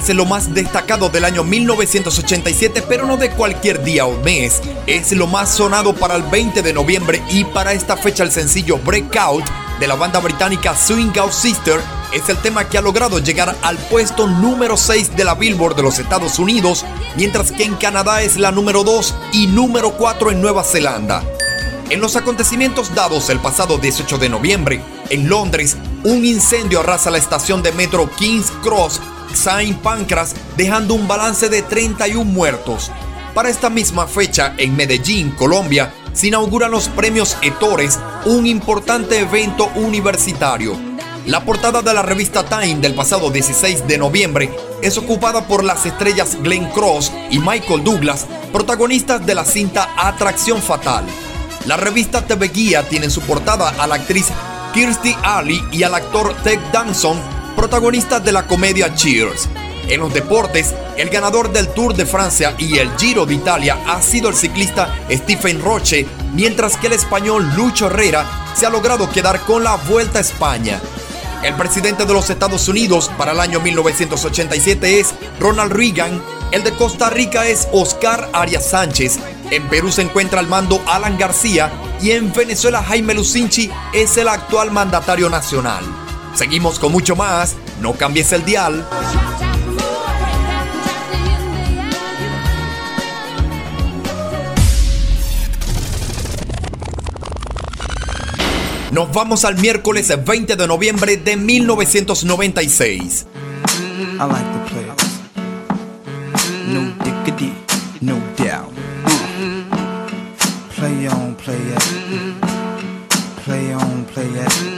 Es lo más destacado del año 1987, pero no de cualquier día o mes. Es lo más sonado para el 20 de noviembre y para esta fecha el sencillo Breakout de la banda británica Swing Out Sister es el tema que ha logrado llegar al puesto número 6 de la Billboard de los Estados Unidos, mientras que en Canadá es la número 2 y número 4 en Nueva Zelanda. En los acontecimientos dados el pasado 18 de noviembre, en Londres, un incendio arrasa la estación de metro King's Cross, Saint Pancras, dejando un balance de 31 muertos. Para esta misma fecha, en Medellín, Colombia, se inauguran los premios Ettores, un importante evento universitario. La portada de la revista Time del pasado 16 de noviembre es ocupada por las estrellas Glenn Cross y Michael Douglas, protagonistas de la cinta Atracción Fatal. La revista TV Guía tiene en su portada a la actriz Kirstie Alley y al actor Ted Danson, protagonistas de la comedia Cheers. En los deportes, el ganador del Tour de Francia y el Giro de Italia ha sido el ciclista Stephen Roche, mientras que el español Lucho Herrera se ha logrado quedar con la Vuelta a España. El presidente de los Estados Unidos para el año 1987 es Ronald Reagan, el de Costa Rica es Oscar Arias Sánchez, en Perú se encuentra al mando Alan García y en Venezuela Jaime Lucinchi es el actual mandatario nacional. Seguimos con mucho más, no cambies el dial. Nos vamos al miércoles 20 de noviembre de 1996. I like the players. No diggity, no doubt. Play on, play it. Play on, play it.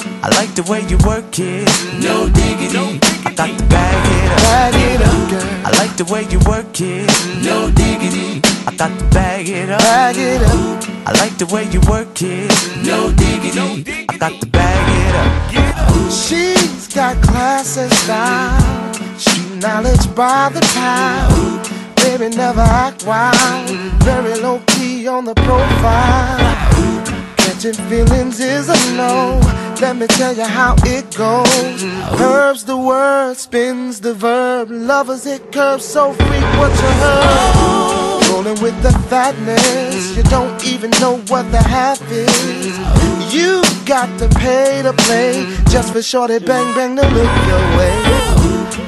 I like the way you work it. No diggity. I got to bag it up. Bag it up, girl. I like the way you work it. No diggity. I got to bag it up. Bag it up. I like the way you work it. No diggity. I got to bag it up. She's got class and style, street knowledge by the pound. Baby, never act wild, very low key on the profile. Catching feelings is a no. Let me tell you how it goes. Curves the word, spins the verb. Lovers it curves so what you heard. Rolling with the fatness, you don't even know what the half is. You got to pay to play just for shorty bang bang to look your way.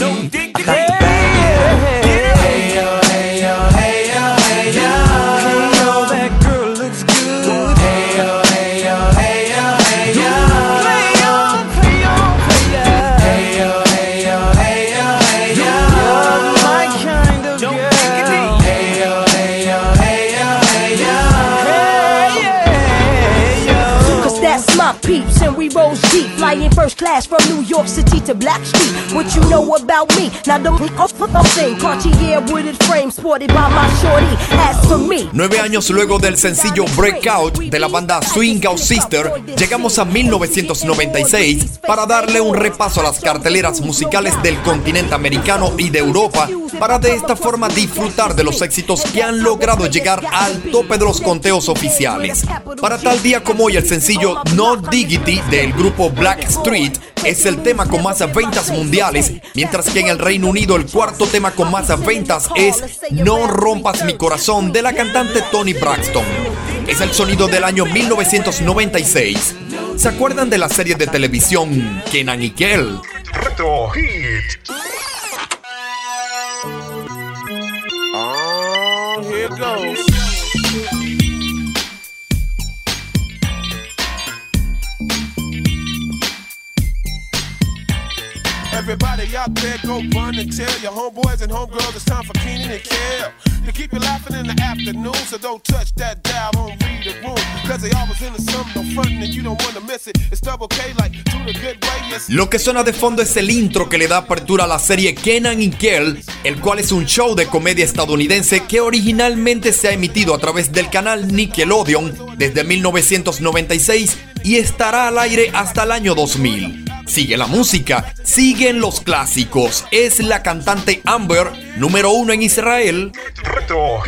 No diggity. I got to bag it flying first class from New York City to Blackstreet. What you know about me? Now don't thing, Cartier wooded frame sported by my shorty. As for me, Nueve años luego del sencillo Breakout de la banda Swing Out Sister, llegamos a 1996 para darle un repaso a las carteleras musicales del continente americano y de Europa, para de esta forma disfrutar de los éxitos que han logrado llegar al tope de los conteos oficiales. Para tal día como hoy, el sencillo No Diggity del grupo Black Street es el tema con más ventas mundiales, mientras que en el Reino Unido el cuarto tema con más ventas es No rompas mi corazón de la cantante Tony Braxton. Es el sonido del año 1996. ¿Se acuerdan de la serie de televisión Kenan y Kel? Retro Hit. Oh, here it goes. Everybody go tell your homeboys and homegirls it's time for and keep you in the afternoon. So don't touch that dial, the. Cause they always into something, no you don't miss it. It's double K the. Lo que suena de fondo es el intro que le da apertura a la serie Kenan y Kel, el cual es un show de comedia estadounidense que originalmente se ha emitido a través del canal Nickelodeon desde 1996 y estará al aire hasta el año 2000. Sigue la música, siguen los clásicos. Es la cantante Amber, número uno en Israel. Retro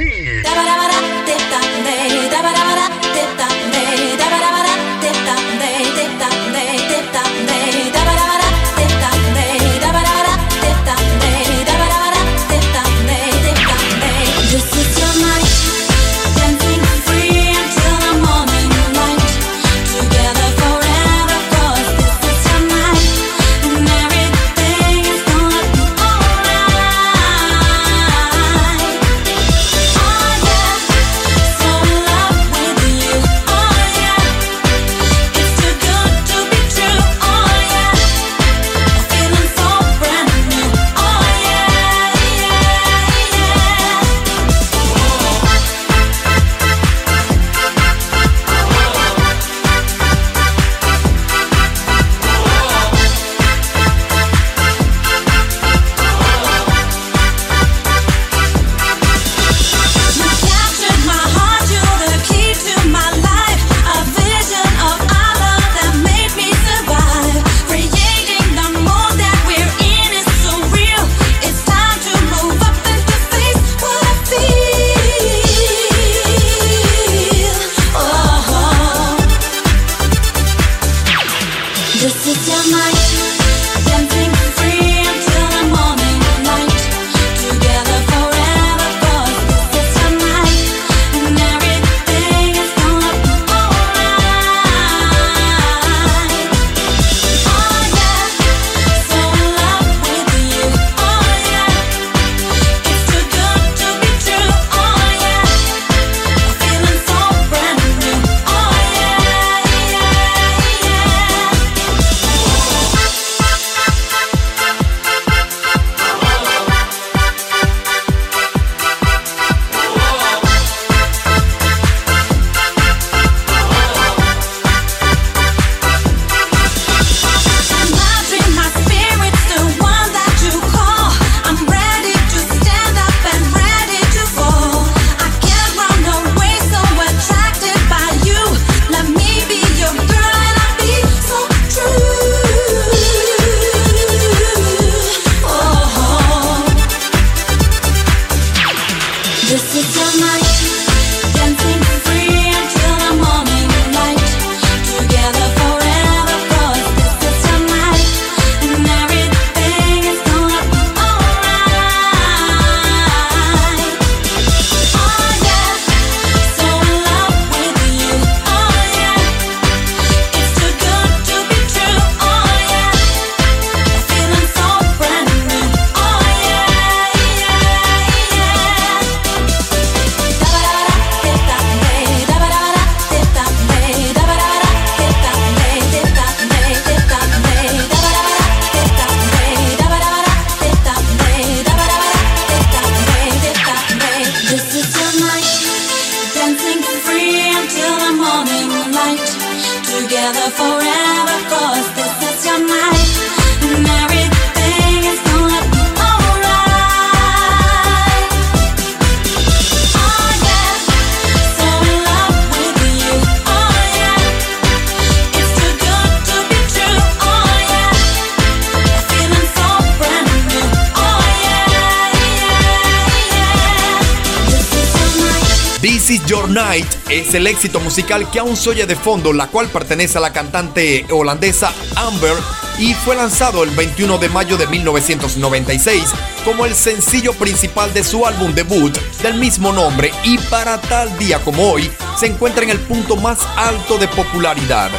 Is Your Night es el éxito musical que aún se oye de fondo, la cual pertenece a la cantante holandesa Amber y fue lanzado el 21 de mayo de 1996 como el sencillo principal de su álbum debut del mismo nombre y para tal día como hoy se encuentra en el punto más alto de popularidad.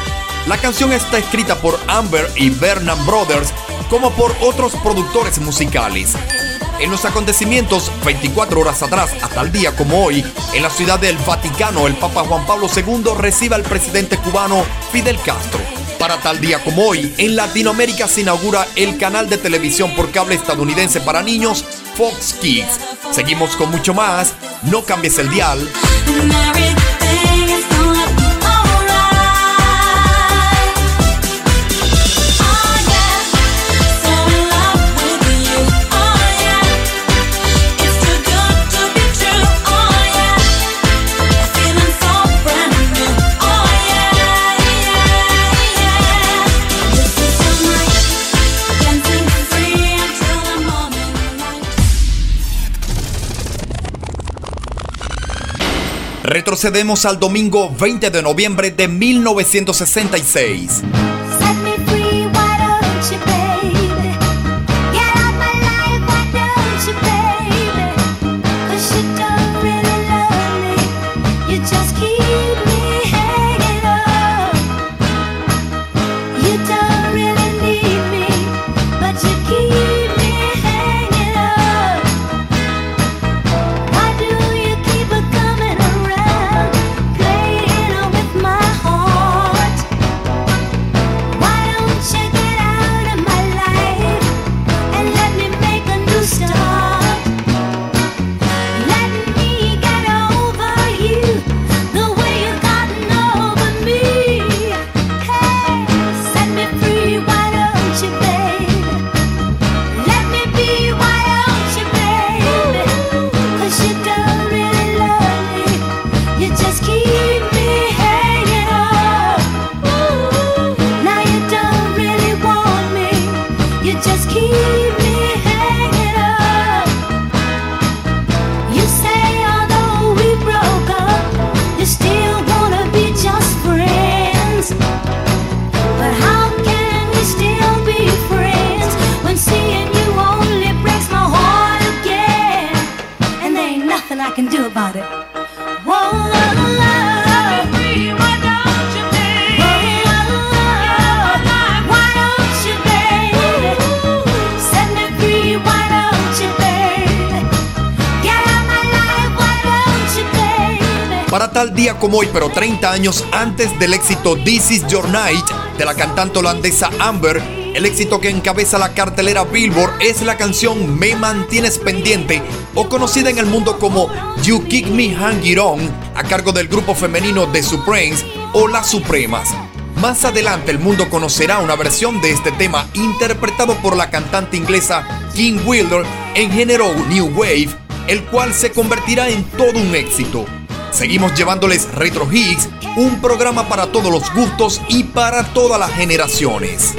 La canción está escrita por Amber y Bernard Brothers como por otros productores musicales. En los acontecimientos 24 horas atrás a tal día como hoy, en la ciudad del Vaticano, el Papa Juan Pablo II recibe al presidente cubano Fidel Castro. Para tal día como hoy, en Latinoamérica se inaugura el canal de televisión por cable estadounidense para niños Fox Kids. Seguimos con mucho más, no cambies el dial. Retrocedemos al domingo 20 de noviembre de 1966. Como hoy, pero 30 años antes del éxito This Is Your Night de la cantante holandesa Amber, el éxito que encabeza la cartelera Billboard es la canción Me Mantienes Pendiente o conocida en el mundo como You Kick Me Hanging On a cargo del grupo femenino The Supremes o Las Supremas. Más adelante el mundo conocerá una versión de este tema interpretado por la cantante inglesa Kim Wilder en género New Wave, el cual se convertirá en todo un éxito. Seguimos llevándoles Retro Hits, un programa para todos los gustos y para todas las generaciones.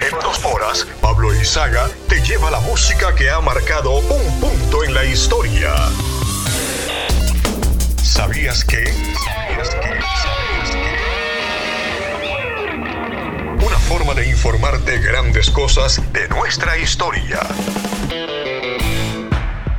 En dos horas, Pablo Izaga te lleva la música que ha marcado un punto en la historia. ¿Sabías que? ¿Sabías que? ¿Sabías que? Forma de informarte grandes cosas de nuestra historia.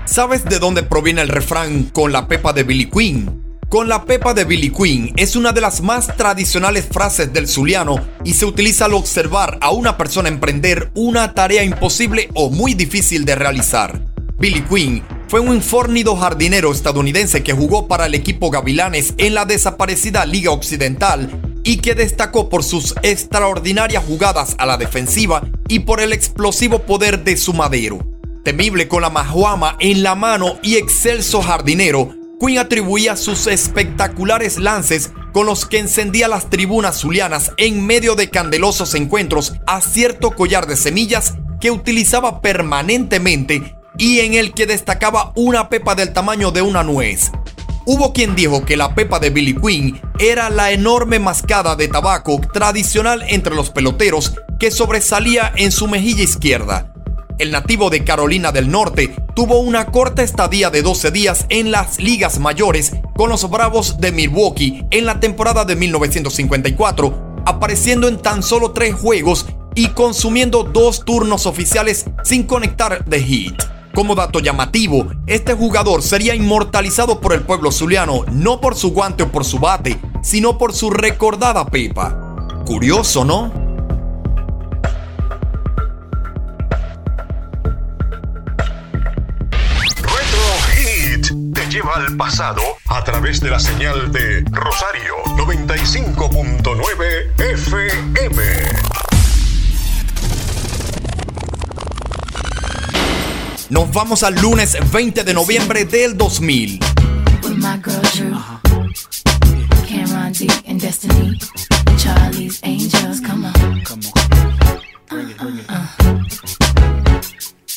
¿Sabes de dónde proviene el refrán con la pepa de Billy Queen? Con la pepa de Billy Queen es una de las más tradicionales frases del zuliano y se utiliza al observar a una persona emprender una tarea imposible o muy difícil de realizar. Billy Queen fue un fornido jardinero estadounidense que jugó para el equipo Gavilanes en la desaparecida Liga Occidental y que destacó por sus extraordinarias jugadas a la defensiva y por el explosivo poder de su madero. Temible con la majuama en la mano y excelso jardinero, Queen atribuía sus espectaculares lances con los que encendía las tribunas zulianas en medio de candelosos encuentros a cierto collar de semillas que utilizaba permanentemente y en el que destacaba una pepa del tamaño de una nuez. Hubo quien dijo que la pepa de Billy Quinn era la enorme mascada de tabaco tradicional entre los peloteros que sobresalía en su mejilla izquierda. El nativo de Carolina del Norte tuvo una corta estadía de 12 días en las ligas mayores con los Bravos de Milwaukee en la temporada de 1954, apareciendo en tan solo tres juegos y consumiendo dos turnos oficiales sin conectar de hit. Como dato llamativo, este jugador sería inmortalizado por el pueblo zuliano no por su guante o por su bate, sino por su recordada pepa. Curioso, ¿no? Lleva al pasado a través de la señal de Rosario 95.9 FM. Nos vamos al lunes 20 de noviembre del 2000. with my girl Drew, Cameron D and Destiny, Charlie's Angels. Come on, come on. Uh.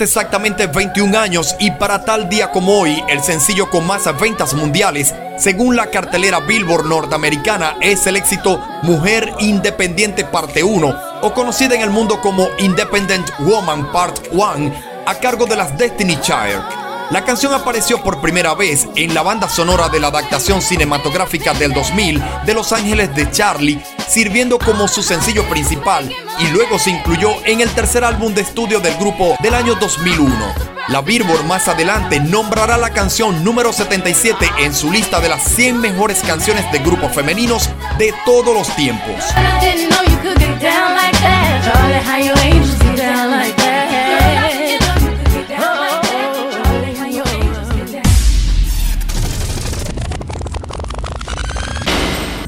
Exactamente 21 años y para tal día como hoy, el sencillo con más ventas mundiales, según la cartelera Billboard norteamericana, es el éxito Mujer Independiente Parte 1, o conocida en el mundo como Independent Woman Part 1, a cargo de las Destiny Child. La canción apareció por primera vez en la banda sonora de la adaptación cinematográfica del 2000 de Los Ángeles de Charlie, sirviendo como su sencillo principal y luego se incluyó en el tercer álbum de estudio del grupo del año 2001. La Billboard más adelante nombrará la canción número 77 en su lista de las 100 mejores canciones de grupos femeninos de todos los tiempos.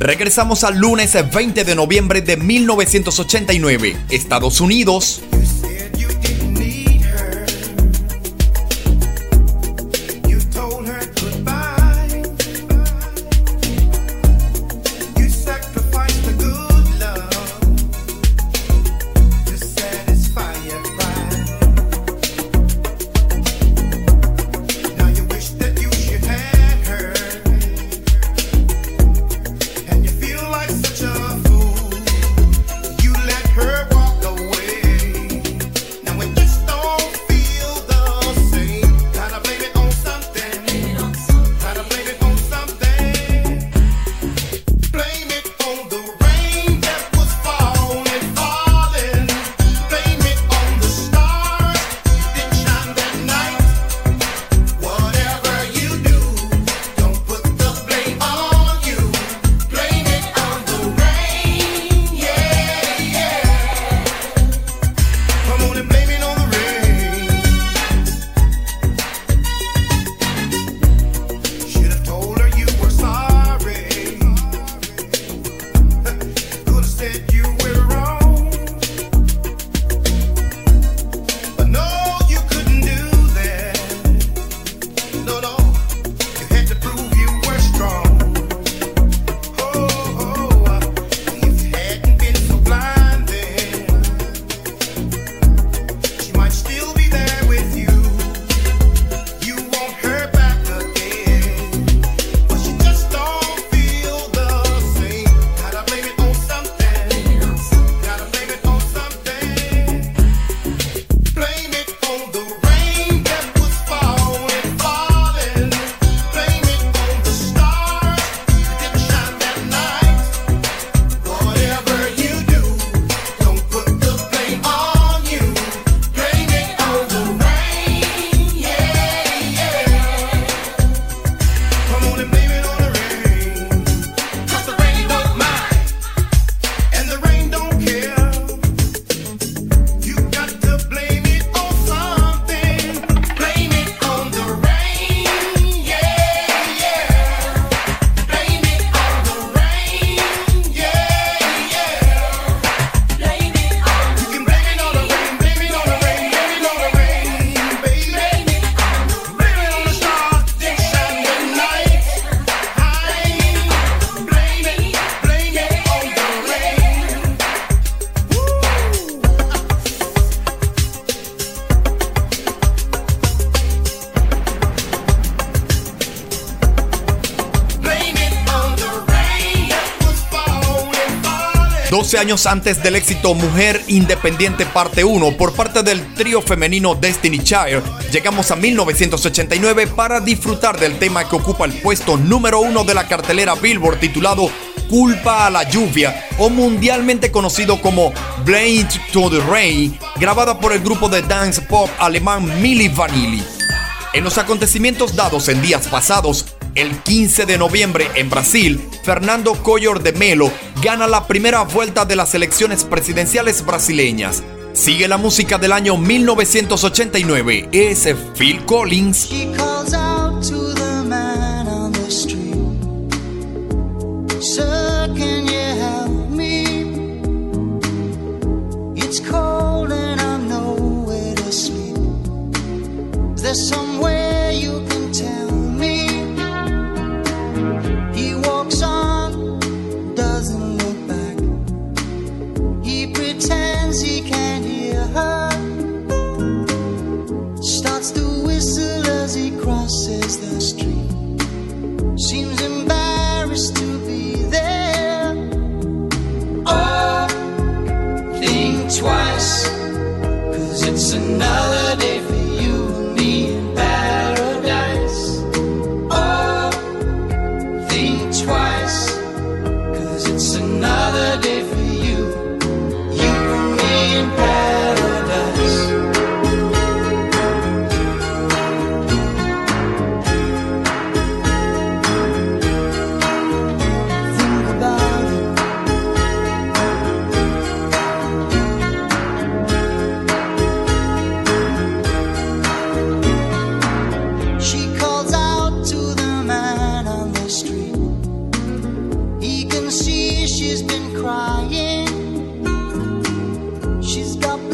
Regresamos al lunes 20 de noviembre de 1989, Estados Unidos. 12 años antes del éxito Mujer Independiente Parte 1 por parte del trío femenino Destiny Child, llegamos a 1989 para disfrutar del tema que ocupa el puesto número uno de la cartelera Billboard titulado Culpa a la lluvia o mundialmente conocido como Blame to the Rain, grabada por el grupo de dance pop alemán Milli Vanilli. En los acontecimientos dados en días pasados, el 15 de noviembre en Brasil, Fernando Collor de Melo gana la primera vuelta de las elecciones presidenciales brasileñas. Sigue la música del año 1989, es Phil Collins.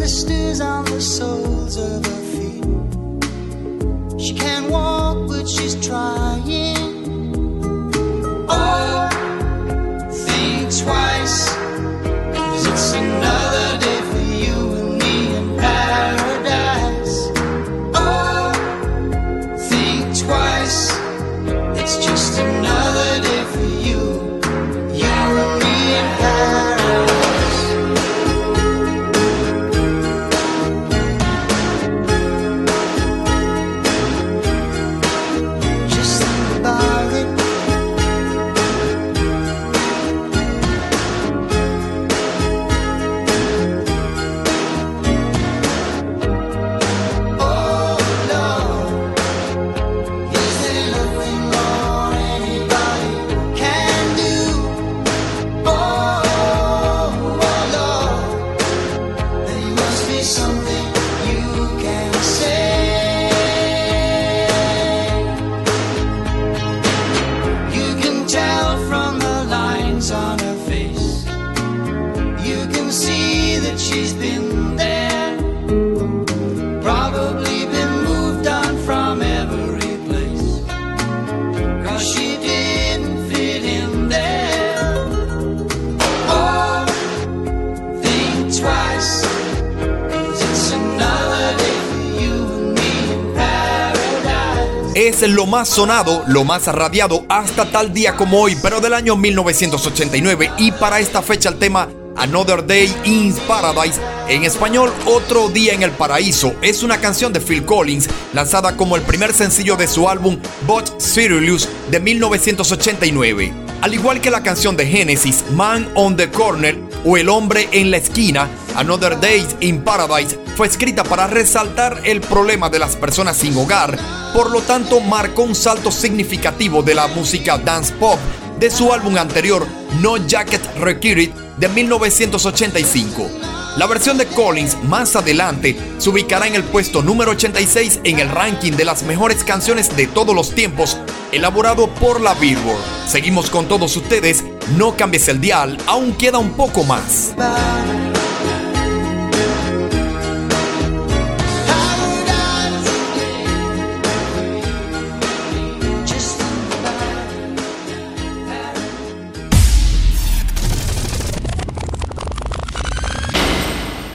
Blisters on the soles of her feet. She can't walk, más sonado, lo más radiado hasta tal día como hoy, pero del año 1989 y para esta fecha el tema Another Day in Paradise, en español Otro Día en el Paraíso, es una canción de Phil Collins lanzada como el primer sencillo de su álbum But Serious de 1989. Al igual que la canción de Genesis Man on the Corner o El hombre en la esquina, Another Day in Paradise fue escrita para resaltar el problema de las personas sin hogar, por lo tanto marcó un salto significativo de la música dance pop de su álbum anterior No Jacket Required de 1985. La versión de Collins más adelante se ubicará en el puesto número 86 en el ranking de las mejores canciones de todos los tiempos, elaborado por la Billboard. Seguimos con todos ustedes, no cambies el dial, aún queda un poco más.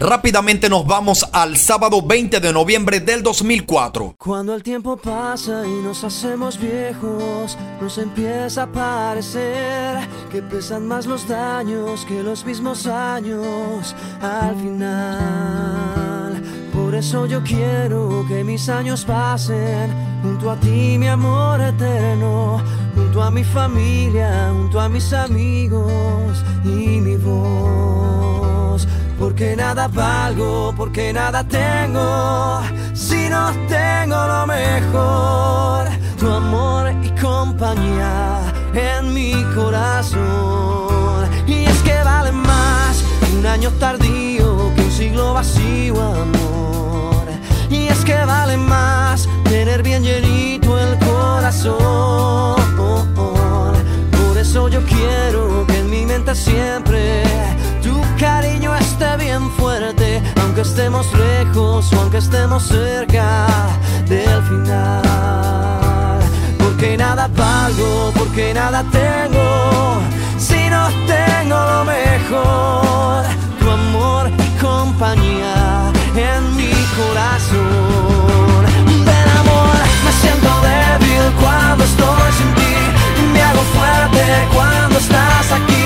Rápidamente nos vamos al sábado 20 de noviembre del 2004. Cuando el tiempo pasa y nos hacemos viejos, nos empieza a parecer que pesan más los daños que los mismos años al final. Por eso yo quiero que mis años pasen junto a ti, mi amor eterno, junto a mi familia, junto a mis amigos y mi voz. Porque nada valgo, porque nada tengo, si no tengo lo mejor, tu amor y compañía en mi corazón. Y es que vale más un año tardío que un siglo vacío, amor. Y es que vale más tener bien llenito el corazón. Aunque estemos cerca del final. Porque nada valgo, porque nada tengo, si no tengo lo mejor, tu amor y compañía en mi corazón. Ven amor, me siento débil cuando estoy sin ti, me hago fuerte cuando estás aquí,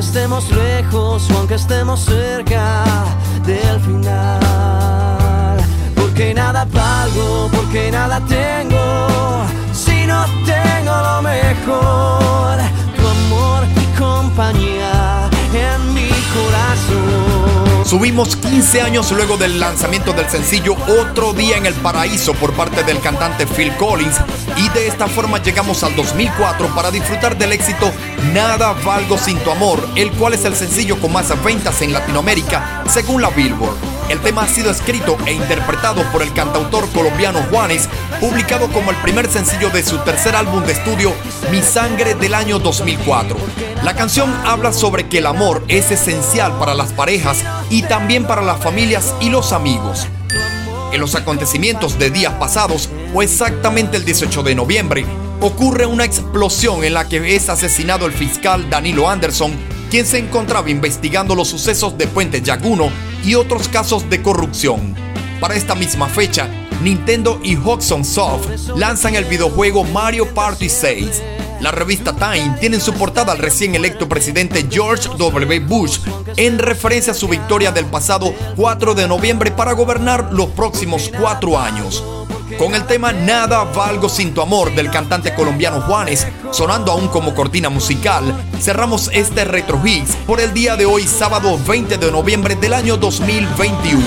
aunque estemos lejos o aunque estemos cerca del final. Porque nada valgo, porque nada tengo, si no tengo lo mejor, tu amor y compañía en mi corazón. Subimos 15 años luego del lanzamiento del sencillo Otro Día en el Paraíso por parte del cantante Phil Collins y de esta forma llegamos al 2004 para disfrutar del éxito Nada Valgo Sin Tu Amor, el cual es el sencillo con más ventas en Latinoamérica según la Billboard. El tema ha sido escrito e interpretado por el cantautor colombiano Juanes, publicado como el primer sencillo de su tercer álbum de estudio, Mi Sangre del año 2004. La canción habla sobre que el amor es esencial para las parejas y también para las familias y los amigos. En los acontecimientos de días pasados, o exactamente el 18 de noviembre, ocurre una explosión en la que es asesinado el fiscal Danilo Anderson, quien se encontraba investigando los sucesos de Puente Yaguno y otros casos de corrupción. Para esta misma fecha, Nintendo y Hudson Soft lanzan el videojuego Mario Party 6. La revista Time tiene en su portada al recién electo presidente George W. Bush en referencia a su victoria del pasado 4 de noviembre para gobernar los próximos cuatro años. Con el tema Nada Valgo Sin Tu Amor del cantante colombiano Juanes, sonando aún como cortina musical, cerramos este Retro Hits por el día de hoy, sábado 20 de noviembre del año 2021.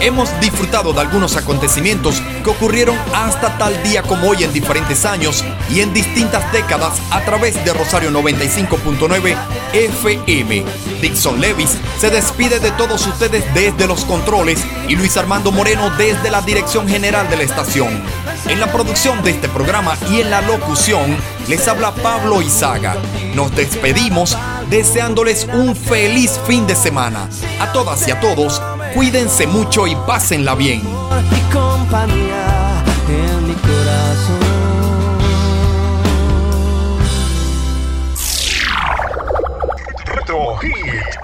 Hemos disfrutado de algunos acontecimientos que ocurrieron hasta tal día como hoy en diferentes años y en distintas décadas a través de Rosario 95.9 FM. Dixon Levis se despide de todos ustedes desde los controles y Luis Armando Moreno desde la dirección general de la estación. En la producción de este programa y en la locución les habla Pablo Izaga. Nos despedimos deseándoles un feliz fin de semana. A todas y a todos, cuídense mucho y pásenla bien. y compañía en mi corazón. Retro Hit